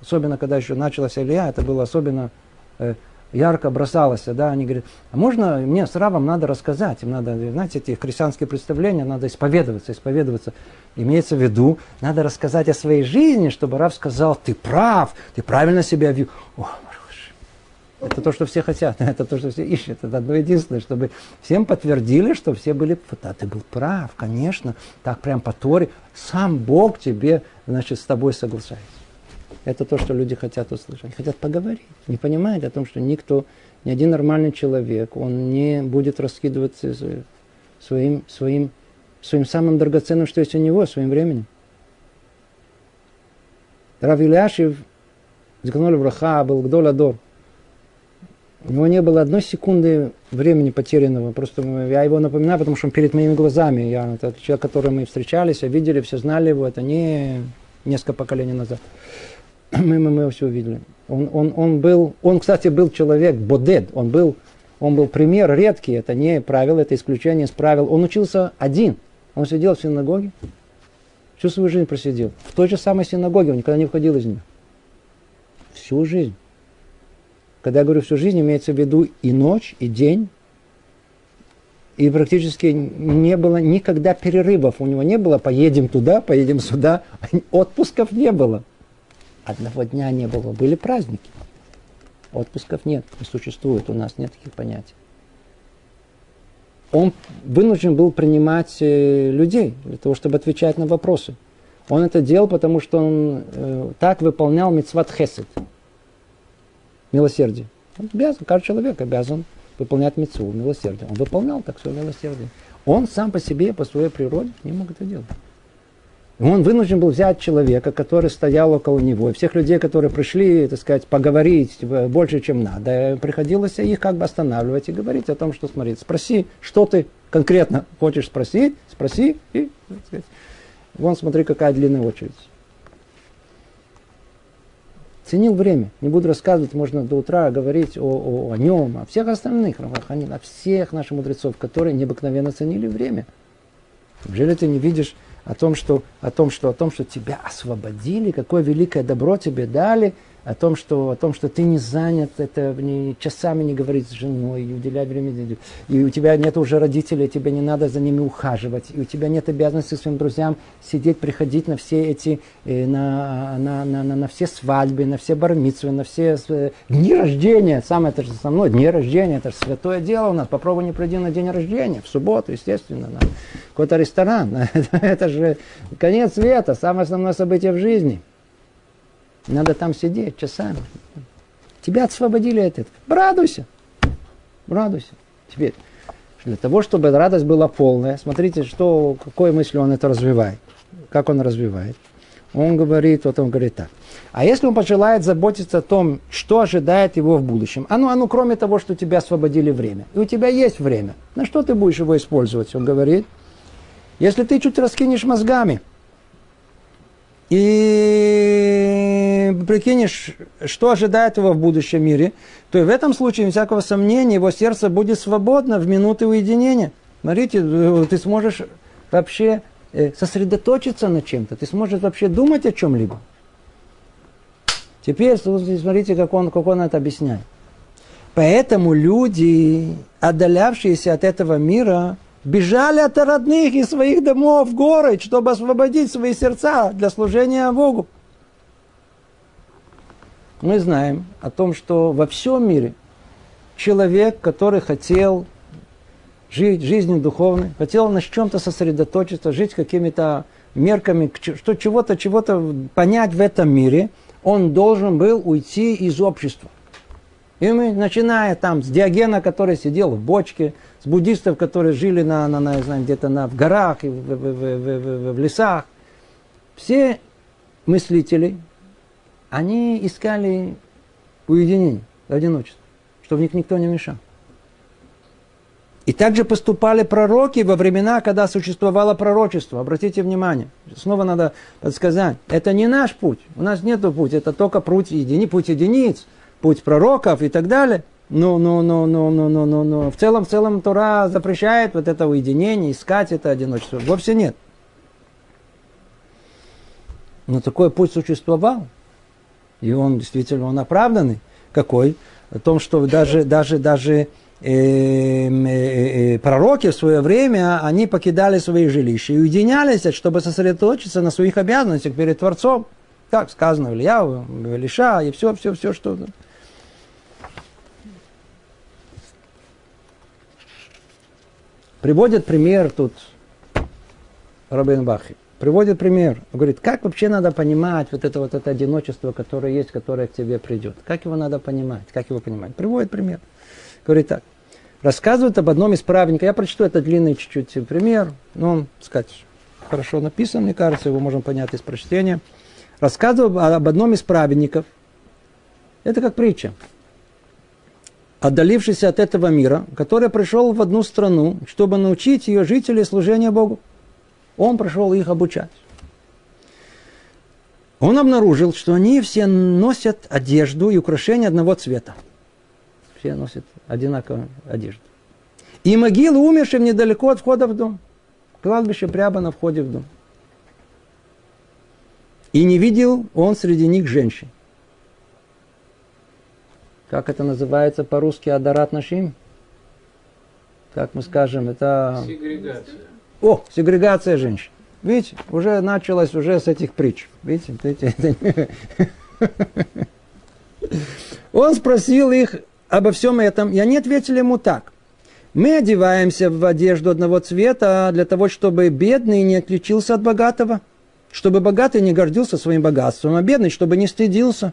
Особенно, когда еще началась Илья, это было особенно э, ярко бросалось. Да? Они говорят, а можно мне с рабом надо рассказать, им надо, знаете, эти христианские представления, надо исповедоваться, исповедоваться. Имеется в виду, надо рассказать о своей жизни, чтобы раб сказал, ты прав, ты правильно себя вел. Это то, что все хотят, это то, что все ищут. Это одно единственное, чтобы всем подтвердили, что все были, да, ты был прав, конечно, так прям по Торе. Сам Бог тебе, значит, с тобой соглашается. Это то, что люди хотят услышать. Хотят поговорить. Не понимают о том, что никто, ни один нормальный человек, он не будет раскидываться своим, своим, своим самым драгоценным, что есть у него, своим временем. Рав Ильяшев, Зиканули Браха, был Гдоладор. У него не было одной секунды времени потерянного. Просто я его напоминаю, потому что он перед моими глазами. Я, это человек, который мы встречались, видели, все знали его. Это не несколько поколений назад. Мы, мы, мы все увидели. Он, он, он был, он, кстати, был человек бодед. Он был Он был пример редкий, это не правило, это исключение из правил. Он учился один. Он сидел в синагоге, всю свою жизнь просидел. В той же самой синагоге, он никогда не входил из нее. Всю жизнь. Когда я говорю всю жизнь, имеется в виду и ночь, и день, и практически не было никогда перерывов. У него не было поедем туда, поедем сюда. Отпусков не было. Одного дня не было. Были праздники. Отпусков нет, не существует. У нас нет таких понятий. Он вынужден был принимать э, людей для того, чтобы отвечать на вопросы. Он это делал, потому что он э, так выполнял мецват хесед. Милосердие. Он обязан, каждый человек обязан выполнять мецву, милосердие. Он выполнял так свое милосердие. Он сам по себе, по своей природе не мог это делать. Он вынужден был взять человека, который стоял около него, и всех людей, которые пришли, так сказать, поговорить больше, чем надо. Приходилось их как бы останавливать и говорить о том, что смотри, спроси, что ты конкретно хочешь спросить, спроси, и, так сказать, вон смотри, какая длинная очередь. Ценил время. Не буду рассказывать, можно до утра говорить о, о, о нем, о всех остальных, о всех наших мудрецов, которые необыкновенно ценили время. Неужели ты не видишь о том, что, о том, что, о том, что тебя освободили, какое великое добро тебе дали – о том, что, о том, что ты не занят, это не, часами не говорить с женой, и уделять время, и у тебя нет уже родителей, тебе не надо за ними ухаживать, и у тебя нет обязанности своим друзьям сидеть, приходить на все эти, э, на, на, на, на, на все свадьбы, на все бармитсвы, на все э, дни рождения, самое это же со мной, дни рождения, это же святое дело у нас, попробуй не пройди на день рождения, в субботу, естественно, на какой-то ресторан, это же конец света, самое основное событие в жизни – надо там сидеть часами. Тебя освободили от этого. Радуйся. Радуйся. Теперь, для того, чтобы радость была полная, смотрите, что, какой мыслью он это развивает. Как он развивает. Он говорит, вот он говорит так. А если он пожелает заботиться о том, что ожидает его в будущем, а ну, а ну, кроме того, что тебя освободили время, и у тебя есть время, на что ты будешь его использовать? Он говорит, если ты чуть раскинешь мозгами – и прикинешь, что ожидает его в будущем мире, то и в этом случае, без всякого сомнения, его сердце будет свободно в минуты уединения. Смотрите, э, ты сможешь вообще э, сосредоточиться на чем-то, ты сможешь вообще думать о чем-либо. Теперь смотрите, как он, как он это объясняет. Поэтому люди, отдалявшиеся от этого мира, бежали от родных и своих домов в горы, чтобы освободить свои сердца для служения Богу. Мы знаем о том, что во всем мире человек, который хотел жить жизнью духовной, хотел на чем-то сосредоточиться, жить какими-то мерками, что чего-то, чего-то понять в этом мире, он должен был уйти из общества. И мы, начиная там с Диогена, который сидел в бочке, с буддистов, которые жили на, на, на, знаю, где-то на, в горах и в, в, в, в, в лесах, все мыслители, они искали уединение, одиночество, чтобы них никто не мешал. И также поступали пророки во времена, когда существовало пророчество. Обратите внимание. Снова надо подсказать. Это не наш путь. У нас нет пути. Это только путь, едини, путь единиц путь пророков и так далее. Но, но, но, но, но, но, но, но в целом, в целом Тора запрещает вот это уединение, искать это одиночество. Вовсе нет. Но такой путь существовал. И он действительно он оправданный. Какой? О том, что даже, даже, даже э, э, э, пророки в свое время, они покидали свои жилища и уединялись, чтобы сосредоточиться на своих обязанностях перед Творцом. Так сказано в Илиша, и все, все, все, что... Приводит пример тут Рабин Бахи. Приводит пример. Говорит, как вообще надо понимать вот это вот это одиночество, которое есть, которое к тебе придет. Как его надо понимать? Как его понимать? Приводит пример. Говорит так. Рассказывает об одном из праведников. Я прочту это длинный чуть-чуть пример. Но он, сказать, хорошо написан, мне кажется, его можно понять из прочтения. Рассказывал об одном из праведников. Это как притча отдалившийся от этого мира, который пришел в одну страну, чтобы научить ее жителей служения Богу. Он пришел их обучать. Он обнаружил, что они все носят одежду и украшения одного цвета. все носят одинаковую одежду. И могилы умершим недалеко от входа в дом. Кладбище прямо на входе в дом. И не видел он среди них женщин. Как это называется по-русски Адарат Нашим? Как мы скажем, это... Сегрегация. О, сегрегация женщин. Видите, уже началось уже с этих притч. Видите. Он спросил их обо всем этом, и они ответили ему так. Мы одеваемся в одежду одного цвета для того, чтобы бедный не отличился от богатого, чтобы богатый не гордился своим богатством, а бедный, чтобы не стыдился.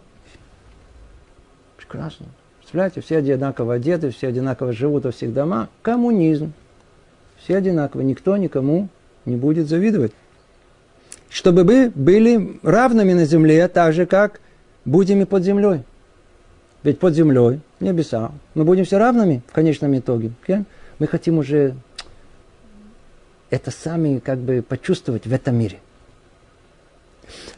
Прекрасно. Представляете, все одинаково одеты, все одинаково живут во всех домах. Коммунизм. Все одинаково, никто никому не будет завидовать. Чтобы мы были равными на земле, так же, как будем и под землей. Ведь под землей, небеса, мы будем все равными в конечном итоге. Мы хотим уже это сами как бы почувствовать в этом мире.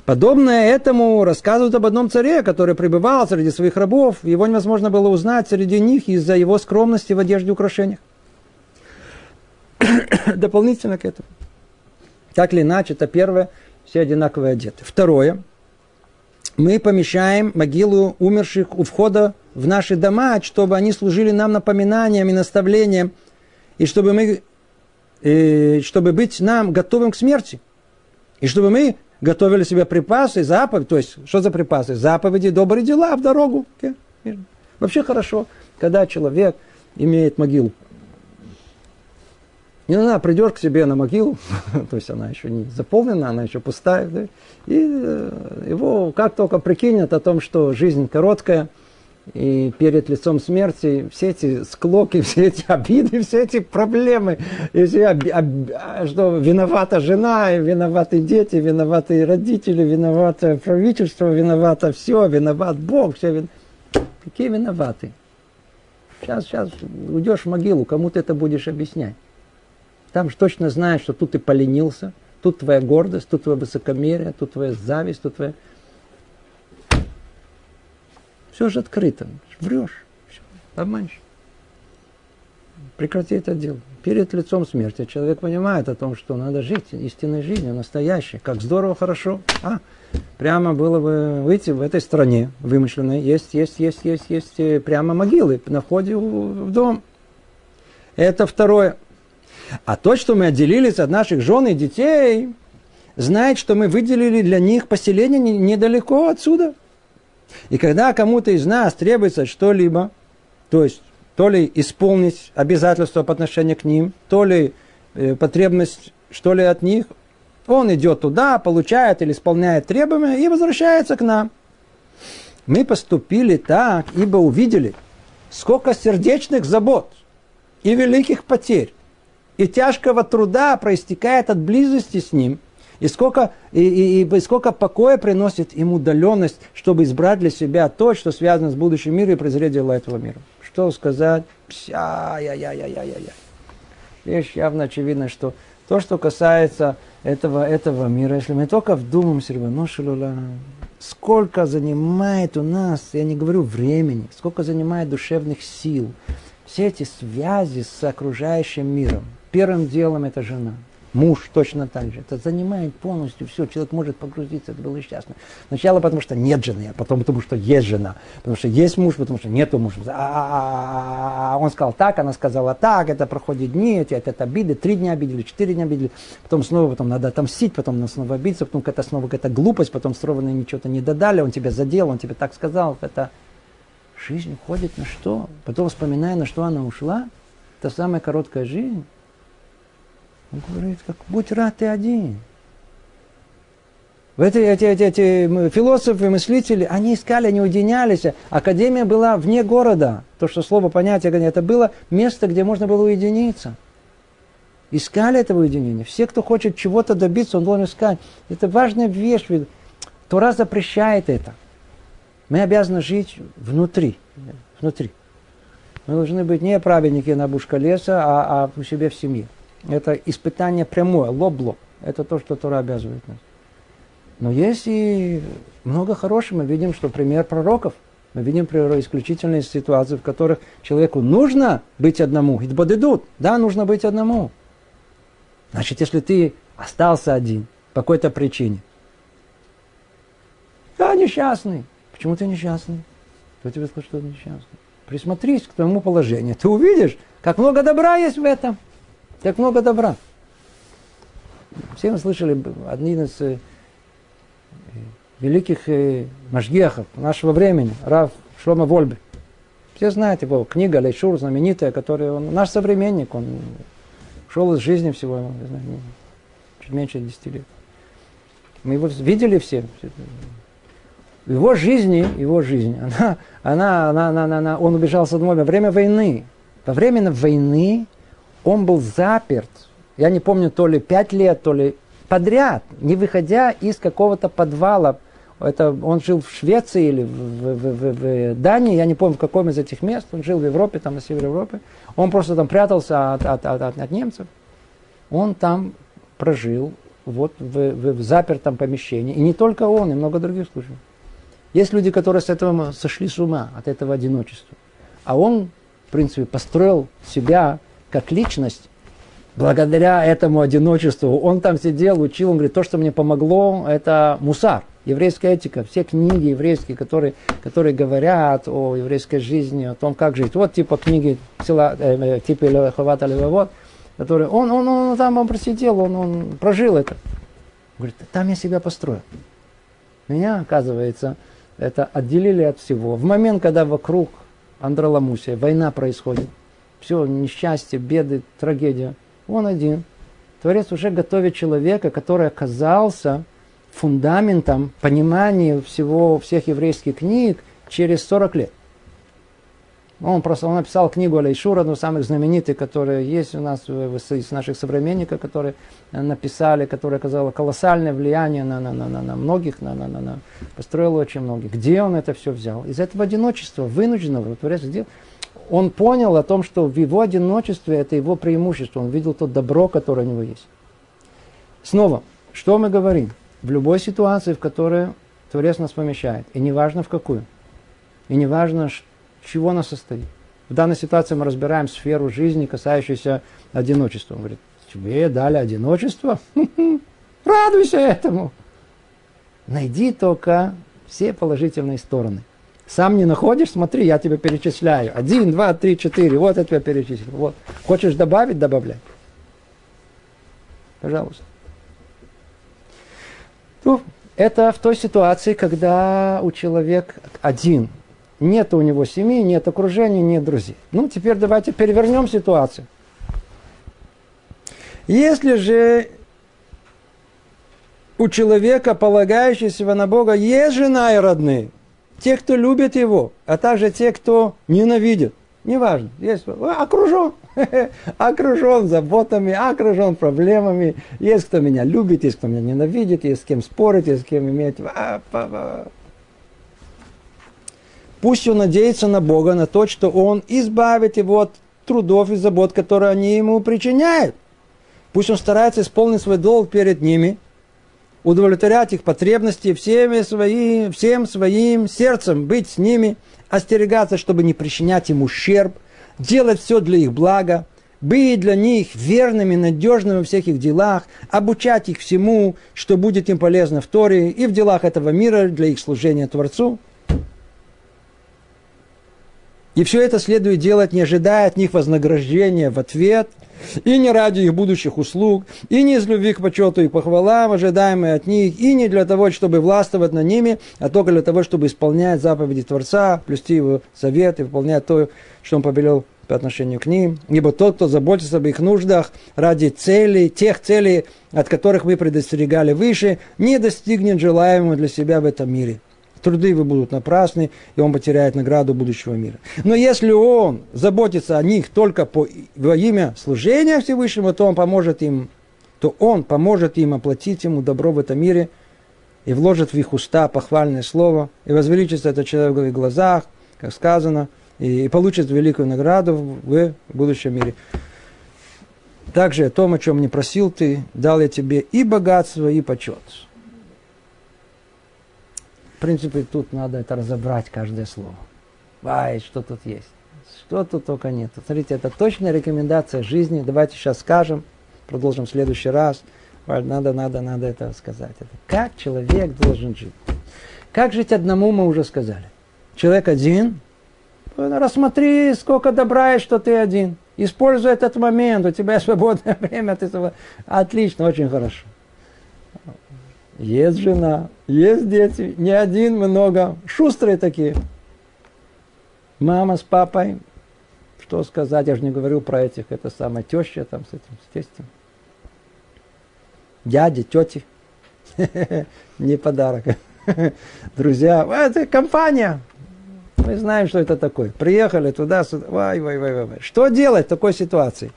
Подобное этому рассказывают об одном царе, который пребывал среди своих рабов. Его невозможно было узнать среди них из-за его скромности в одежде и украшениях. Дополнительно к этому. Так или иначе, это первое, все одинаково одеты. Второе, мы помещаем могилу умерших у входа в наши дома, чтобы они служили нам напоминанием и наставлением, и чтобы мы, и чтобы быть нам готовым к смерти, и чтобы мы готовили себе припасы, заповеди, то есть, что за припасы? Заповеди, добрые дела в дорогу. Вообще хорошо, когда человек имеет могилу. Не надо, придешь к себе на могилу, то есть она еще не заполнена, она еще пустая, да, и э, его как только прикинет о том, что жизнь короткая, и перед лицом смерти все эти склоки, все эти обиды, все эти проблемы, и все, об, об, что виновата жена, виноваты дети, виноваты родители, виновато правительство, виновато все, виноват Бог, все вин... Какие виноваты? Сейчас, сейчас уйдешь в могилу, кому ты это будешь объяснять? Там же точно знаешь, что тут ты поленился, тут твоя гордость, тут твое высокомерие, тут твоя зависть, тут твоя... Все же открыто. Врешь. Все. Обманщик. Прекрати это дело. Перед лицом смерти человек понимает о том, что надо жить истинной жизнью, настоящей. Как здорово, хорошо. А, прямо было бы выйти в этой стране вымышленной. Есть, есть, есть, есть, есть э, прямо могилы на входе в дом. Это второе. А то, что мы отделились от наших жен и детей, знает, что мы выделили для них поселение недалеко отсюда. И когда кому-то из нас требуется что-либо, то есть то ли исполнить обязательства по отношению к ним, то ли э, потребность что ли от них, он идет туда, получает или исполняет требования и возвращается к нам. Мы поступили так, ибо увидели, сколько сердечных забот и великих потерь и тяжкого труда проистекает от близости с ним, и сколько, и, и, и сколько покоя приносит им удаленность, чтобы избрать для себя то, что связано с будущим миром и презреть дела этого мира. Что сказать? Ай-яй-яй-яй-яй-яй. Вещь явно очевидно, что то, что касается этого, этого мира, если мы только вдумаемся, ну, шалула, сколько занимает у нас, я не говорю времени, сколько занимает душевных сил, все эти связи с окружающим миром, Первым делом это жена. Муж точно так же. Это занимает полностью все. Человек может погрузиться, это было счастно. Сначала потому, что нет жены, а потом потому, что есть жена. Потому что есть муж, потому что нету мужа. А он сказал так, она сказала так, это проходит дни, эти это обиды, три дня обидели, четыре дня обидели, потом снова, потом надо отомстить, потом снова обидеться, потом какая-то снова какая-то глупость, потом снова ничего-то не додали, он тебя задел, он тебе так сказал. Это жизнь уходит на что? Потом вспоминая, на что она ушла, это самая короткая жизнь. Он говорит, как будь рад ты один. Эти, эти, эти, эти философы, мыслители, они искали, они уединялись. Академия была вне города. То, что слово понятие, это было место, где можно было уединиться. Искали этого уединения. Все, кто хочет чего-то добиться, он должен искать. Это важная вещь. Тора запрещает это. Мы обязаны жить внутри. Внутри. Мы должны быть не праведники на бушка леса, а, а у себя в семье. Это испытание прямое, лоб-лоб. Это то, что Тора обязывает нас. Но есть и много хорошего. Мы видим, что пример пророков. Мы видим природу исключительные ситуации, в которых человеку нужно быть одному. Ведь бодедут, да, нужно быть одному. Значит, если ты остался один по какой-то причине, да, несчастный. Почему ты несчастный? Кто тебе сказал, что ты несчастный? Присмотрись к твоему положению. Ты увидишь, как много добра есть в этом. Как много добра. Все мы слышали один из э, великих э, нашего времени, Рав Шлома Вольбе. Все знают его книга Лейшур, знаменитая, которая он наш современник, он ушел из жизни всего, не знаю, чуть меньше 10 лет. Мы его видели все. Его жизни, его жизнь, она, она, она, она, она, он убежал с одного во время войны. Во время войны он был заперт, я не помню, то ли пять лет, то ли подряд, не выходя из какого-то подвала это он жил в Швеции или в, в, в, в Дании, я не помню, в каком из этих мест, он жил в Европе, там на севере Европы. Он просто там прятался от, от, от, от, немцев. Он там прожил вот в, в, в запертом помещении. И не только он, и много других случаев. Есть люди, которые с этого сошли с ума, от этого одиночества. А он, в принципе, построил себя как личность благодаря этому одиночеству. Он там сидел, учил, он говорит, то, что мне помогло, это мусар еврейская этика, все книги еврейские, которые, которые говорят о еврейской жизни, о том, как жить. Вот типа книги села, э, э типа Хавата Левовод, которые он, он, он, он там он просидел, он, он прожил это. Говорит, там я себя построил. Меня, оказывается, это отделили от всего. В момент, когда вокруг Андроламусия война происходит, все, несчастье, беды, трагедия, он один. Творец уже готовит человека, который оказался фундаментом понимания всего, всех еврейских книг через 40 лет. Он просто он написал книгу Алейшур, одну из самых знаменитых, которая есть у нас из наших современников, которые написали, которая оказала колоссальное влияние на, на, на, на, на многих, на, на, на, на, построил очень многих. Где он это все взял? Из этого одиночества, вынужденного, Творец сделал. Он понял о том, что в его одиночестве это его преимущество. Он видел то добро, которое у него есть. Снова, что мы говорим? в любой ситуации, в которой Творец нас помещает. И неважно в какую. И неважно, чего она состоит. В данной ситуации мы разбираем сферу жизни, касающуюся одиночества. Он говорит, тебе дали одиночество? Радуйся этому. Найди только все положительные стороны. Сам не находишь, смотри, я тебе перечисляю. Один, два, три, четыре. Вот я тебя перечислил. Вот. Хочешь добавить, добавляй. Пожалуйста. Ну, это в той ситуации, когда у человека один. Нет у него семьи, нет окружения, нет друзей. Ну, теперь давайте перевернем ситуацию. Если же у человека, полагающегося на Бога, есть жена и родные, те, кто любит его, а также те, кто ненавидит, неважно, есть, окружен, окружен заботами, окружен проблемами. Есть кто меня любит, есть кто меня ненавидит, есть с кем спорить, есть с кем иметь. Пусть он надеется на Бога, на то, что Он избавит его от трудов и забот, которые они ему причиняют. Пусть он старается исполнить свой долг перед ними, удовлетворять их потребности всеми свои, всем своим сердцем, быть с ними, остерегаться, чтобы не причинять им ущерб – делать все для их блага, быть для них верными, надежными во всех их делах, обучать их всему, что будет им полезно в Торе и в делах этого мира для их служения Творцу. И все это следует делать, не ожидая от них вознаграждения в ответ, и не ради их будущих услуг, и не из любви к почету и похвалам, ожидаемые от них, и не для того, чтобы властвовать над ними, а только для того, чтобы исполнять заповеди Творца, плюсти его совет и выполнять то, что он повелел по отношению к ним. Ибо тот, кто заботится об их нуждах ради целей, тех целей, от которых мы предостерегали выше, не достигнет желаемого для себя в этом мире. Труды его будут напрасны, и он потеряет награду будущего мира. Но если он заботится о них только по, во имя служения Всевышнему, то он поможет им, то он поможет им оплатить ему добро в этом мире и вложит в их уста похвальное слово, и возвеличится это человек в их глазах, как сказано – и получит великую награду в будущем мире. Также о том, о чем не просил ты, дал я тебе и богатство, и почет. В принципе, тут надо это разобрать, каждое слово. Ай, что тут есть? Что тут только нет. Смотрите, это точная рекомендация жизни. Давайте сейчас скажем, продолжим в следующий раз. Надо, надо, надо это сказать. Это как человек должен жить. Как жить одному, мы уже сказали. Человек один, рассмотри, сколько добра есть, что ты один. Используй этот момент, у тебя свободное время, ты... отлично, очень хорошо. Есть жена, есть дети, не один, много, шустрые такие. Мама с папой, что сказать, я же не говорю про этих, это самая теща там с этим, с тестем. Дяди, тети, не подарок. Друзья, это компания, мы знаем, что это такое. Приехали туда, сюда. Вай, вай, вай, вай. Что делать в такой ситуации?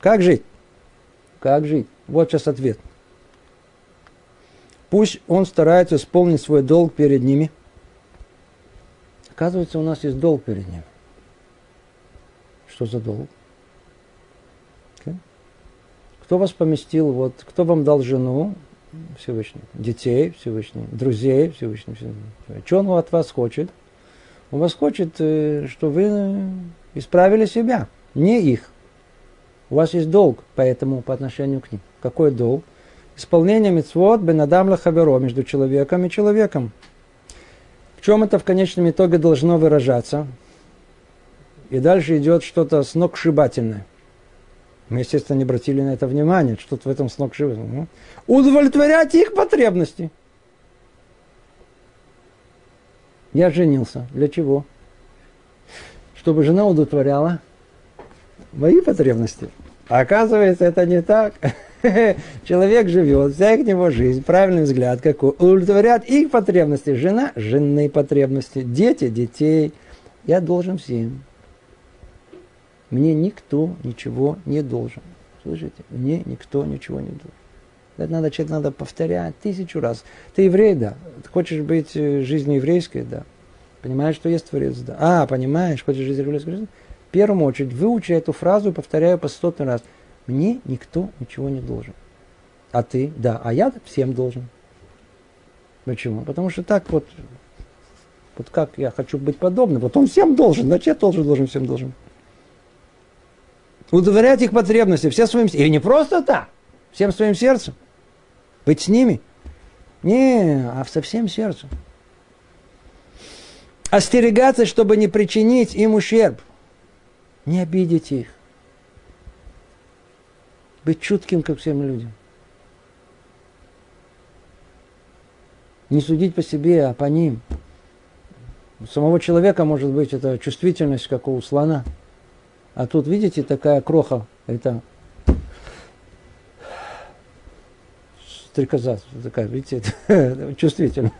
Как жить? Как жить? Вот сейчас ответ. Пусть он старается исполнить свой долг перед ними. Оказывается, у нас есть долг перед ним. Что за долг? Кто вас поместил, вот, кто вам дал жену, Всевышний, детей Всевышний, друзей Всевышний. Всевышний. Что он от вас хочет? Он вас хочет, э, что вы исправили себя, не их. У вас есть долг поэтому по отношению к ним. Какой долг? Исполнение мецвод бенадам лахаверо между человеком и человеком. В чем это в конечном итоге должно выражаться? И дальше идет что-то сногсшибательное – мы, естественно, не обратили на это внимание, что-то в этом сногсшибательное. Ну, удовлетворять их потребности. Я женился. Для чего? Чтобы жена удовлетворяла мои потребности. А оказывается, это не так. Человек живет, вся их него жизнь, правильный взгляд какой, удовлетворят их потребности. Жена – женные потребности, дети – детей. Я должен всем. Мне никто ничего не должен. Слышите? Мне никто ничего не должен. Это надо, человек надо повторять тысячу раз. Ты еврей, да. Ты хочешь быть э, жизнью еврейской, да. Понимаешь, что есть Творец, да. А, понимаешь, хочешь жить еврейской жизнью? В первую очередь, выучи эту фразу, повторяю по сотный раз. Мне никто ничего не должен. А ты? Да. А я всем должен. Почему? Потому что так вот, вот как я хочу быть подобным, вот он всем должен, значит я тоже должен, всем должен удовлетворять их потребности, все своим И не просто так, всем своим сердцем. Быть с ними. Не, а со всем сердцем. Остерегаться, чтобы не причинить им ущерб. Не обидеть их. Быть чутким ко всем людям. Не судить по себе, а по ним. У самого человека может быть это чувствительность, как у слона – а тут, видите, такая кроха, это стрекоза такая, видите, чувствительная.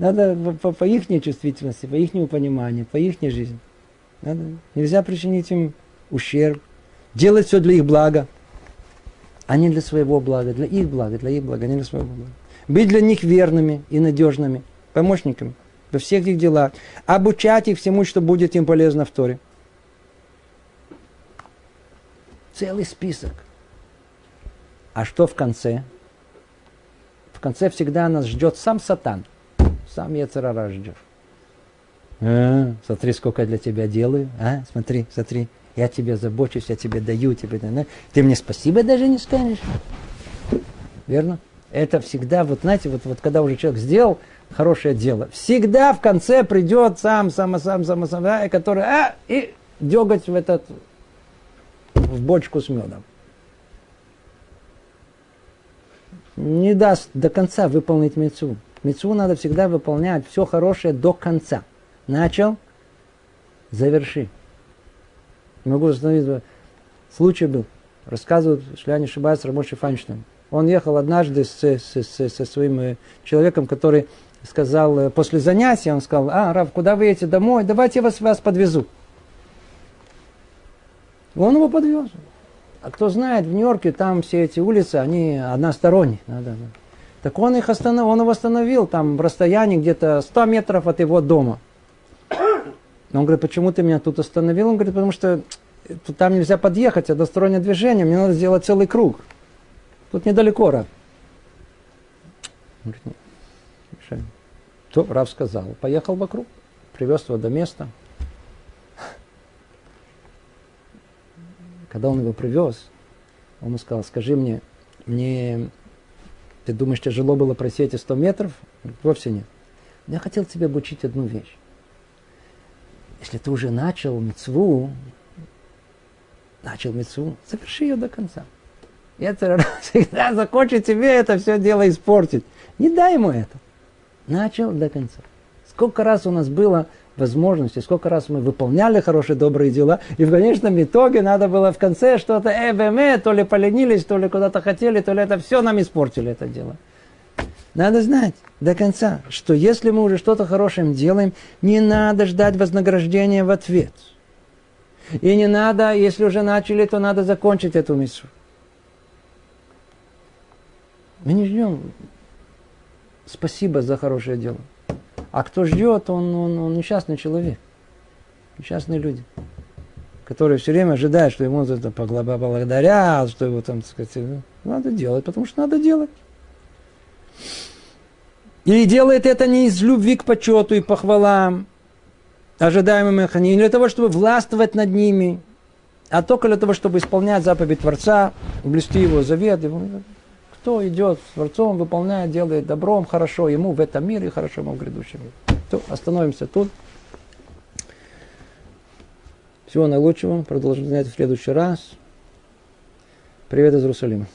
Надо по, по их чувствительности, по их пониманию, по их жизни. Надо, нельзя причинить им ущерб. Делать все для их блага, а не для своего блага, для их блага, для их блага, не для своего блага. Быть для них верными и надежными, помощниками во всех их делах. Обучать их всему, что будет им полезно в Торе. Целый список. А что в конце? В конце всегда нас ждет сам Сатан. Сам Яцерара ждет. А, смотри, сколько я для тебя делаю. А, смотри, смотри. Я тебе забочусь, я тебе даю, тебе. Ты мне спасибо даже не скажешь. Верно? Это всегда, вот знаете, вот, вот когда уже человек сделал хорошее дело, всегда в конце придет сам, сам, сам, сам, сам, да, который, а, и дергать в этот в бочку с медом. Не даст до конца выполнить мецу. Мецу надо всегда выполнять все хорошее до конца. Начал, заверши. Не могу остановиться. Случай был. Рассказывают, что я не ошибаюсь, Рамоши Файнштейн. Он ехал однажды с, с, с, со своим э, человеком, который сказал, э, после занятия, он сказал, а, Рав, куда вы едете домой? Давайте я вас, вас подвезу. Он его подвез. А кто знает, в Нью-Йорке там все эти улицы, они односторонние. Да, да. Так он их остановил, он его остановил там в расстоянии где-то 100 метров от его дома. Он говорит, почему ты меня тут остановил? Он говорит, потому что тут там нельзя подъехать, одностороннее движение, мне надо сделать целый круг. Тут недалеко, рад. Говорит, нет, мешаем. То Рав сказал, поехал вокруг, привез его до места. Когда он его привез, он ему сказал, скажи мне, мне, ты думаешь, тяжело было пройти эти 100 метров? Вовсе нет. Я хотел тебе обучить одну вещь. Если ты уже начал мецву, начал мецву, заверши ее до конца. Это всегда закончит тебе это все дело испортить. Не дай ему это. Начал до конца. Сколько раз у нас было возможности, сколько раз мы выполняли хорошие, добрые дела, и в конечном итоге надо было в конце что-то эбэме, то ли поленились, то ли куда-то хотели, то ли это все нам испортили это дело. Надо знать до конца, что если мы уже что-то хорошее делаем, не надо ждать вознаграждения в ответ. И не надо, если уже начали, то надо закончить эту миссу. Мы не ждем спасибо за хорошее дело. А кто ждет, он, он, он несчастный человек. Несчастные люди. Которые все время ожидают, что ему это поблагодарят, что его там, так сказать, ну, надо делать, потому что надо делать. И делает это не из любви к почету и похвалам, ожидаемым их, не для того, чтобы властвовать над ними, а только для того, чтобы исполнять заповедь Творца, блюсти его завет. Кто идет с Творцом, выполняет, делает добром, хорошо ему в этом мире, хорошо ему в грядущем мире. То, остановимся тут. Всего наилучшего. Продолжим знать в следующий раз. Привет из Иерусалима.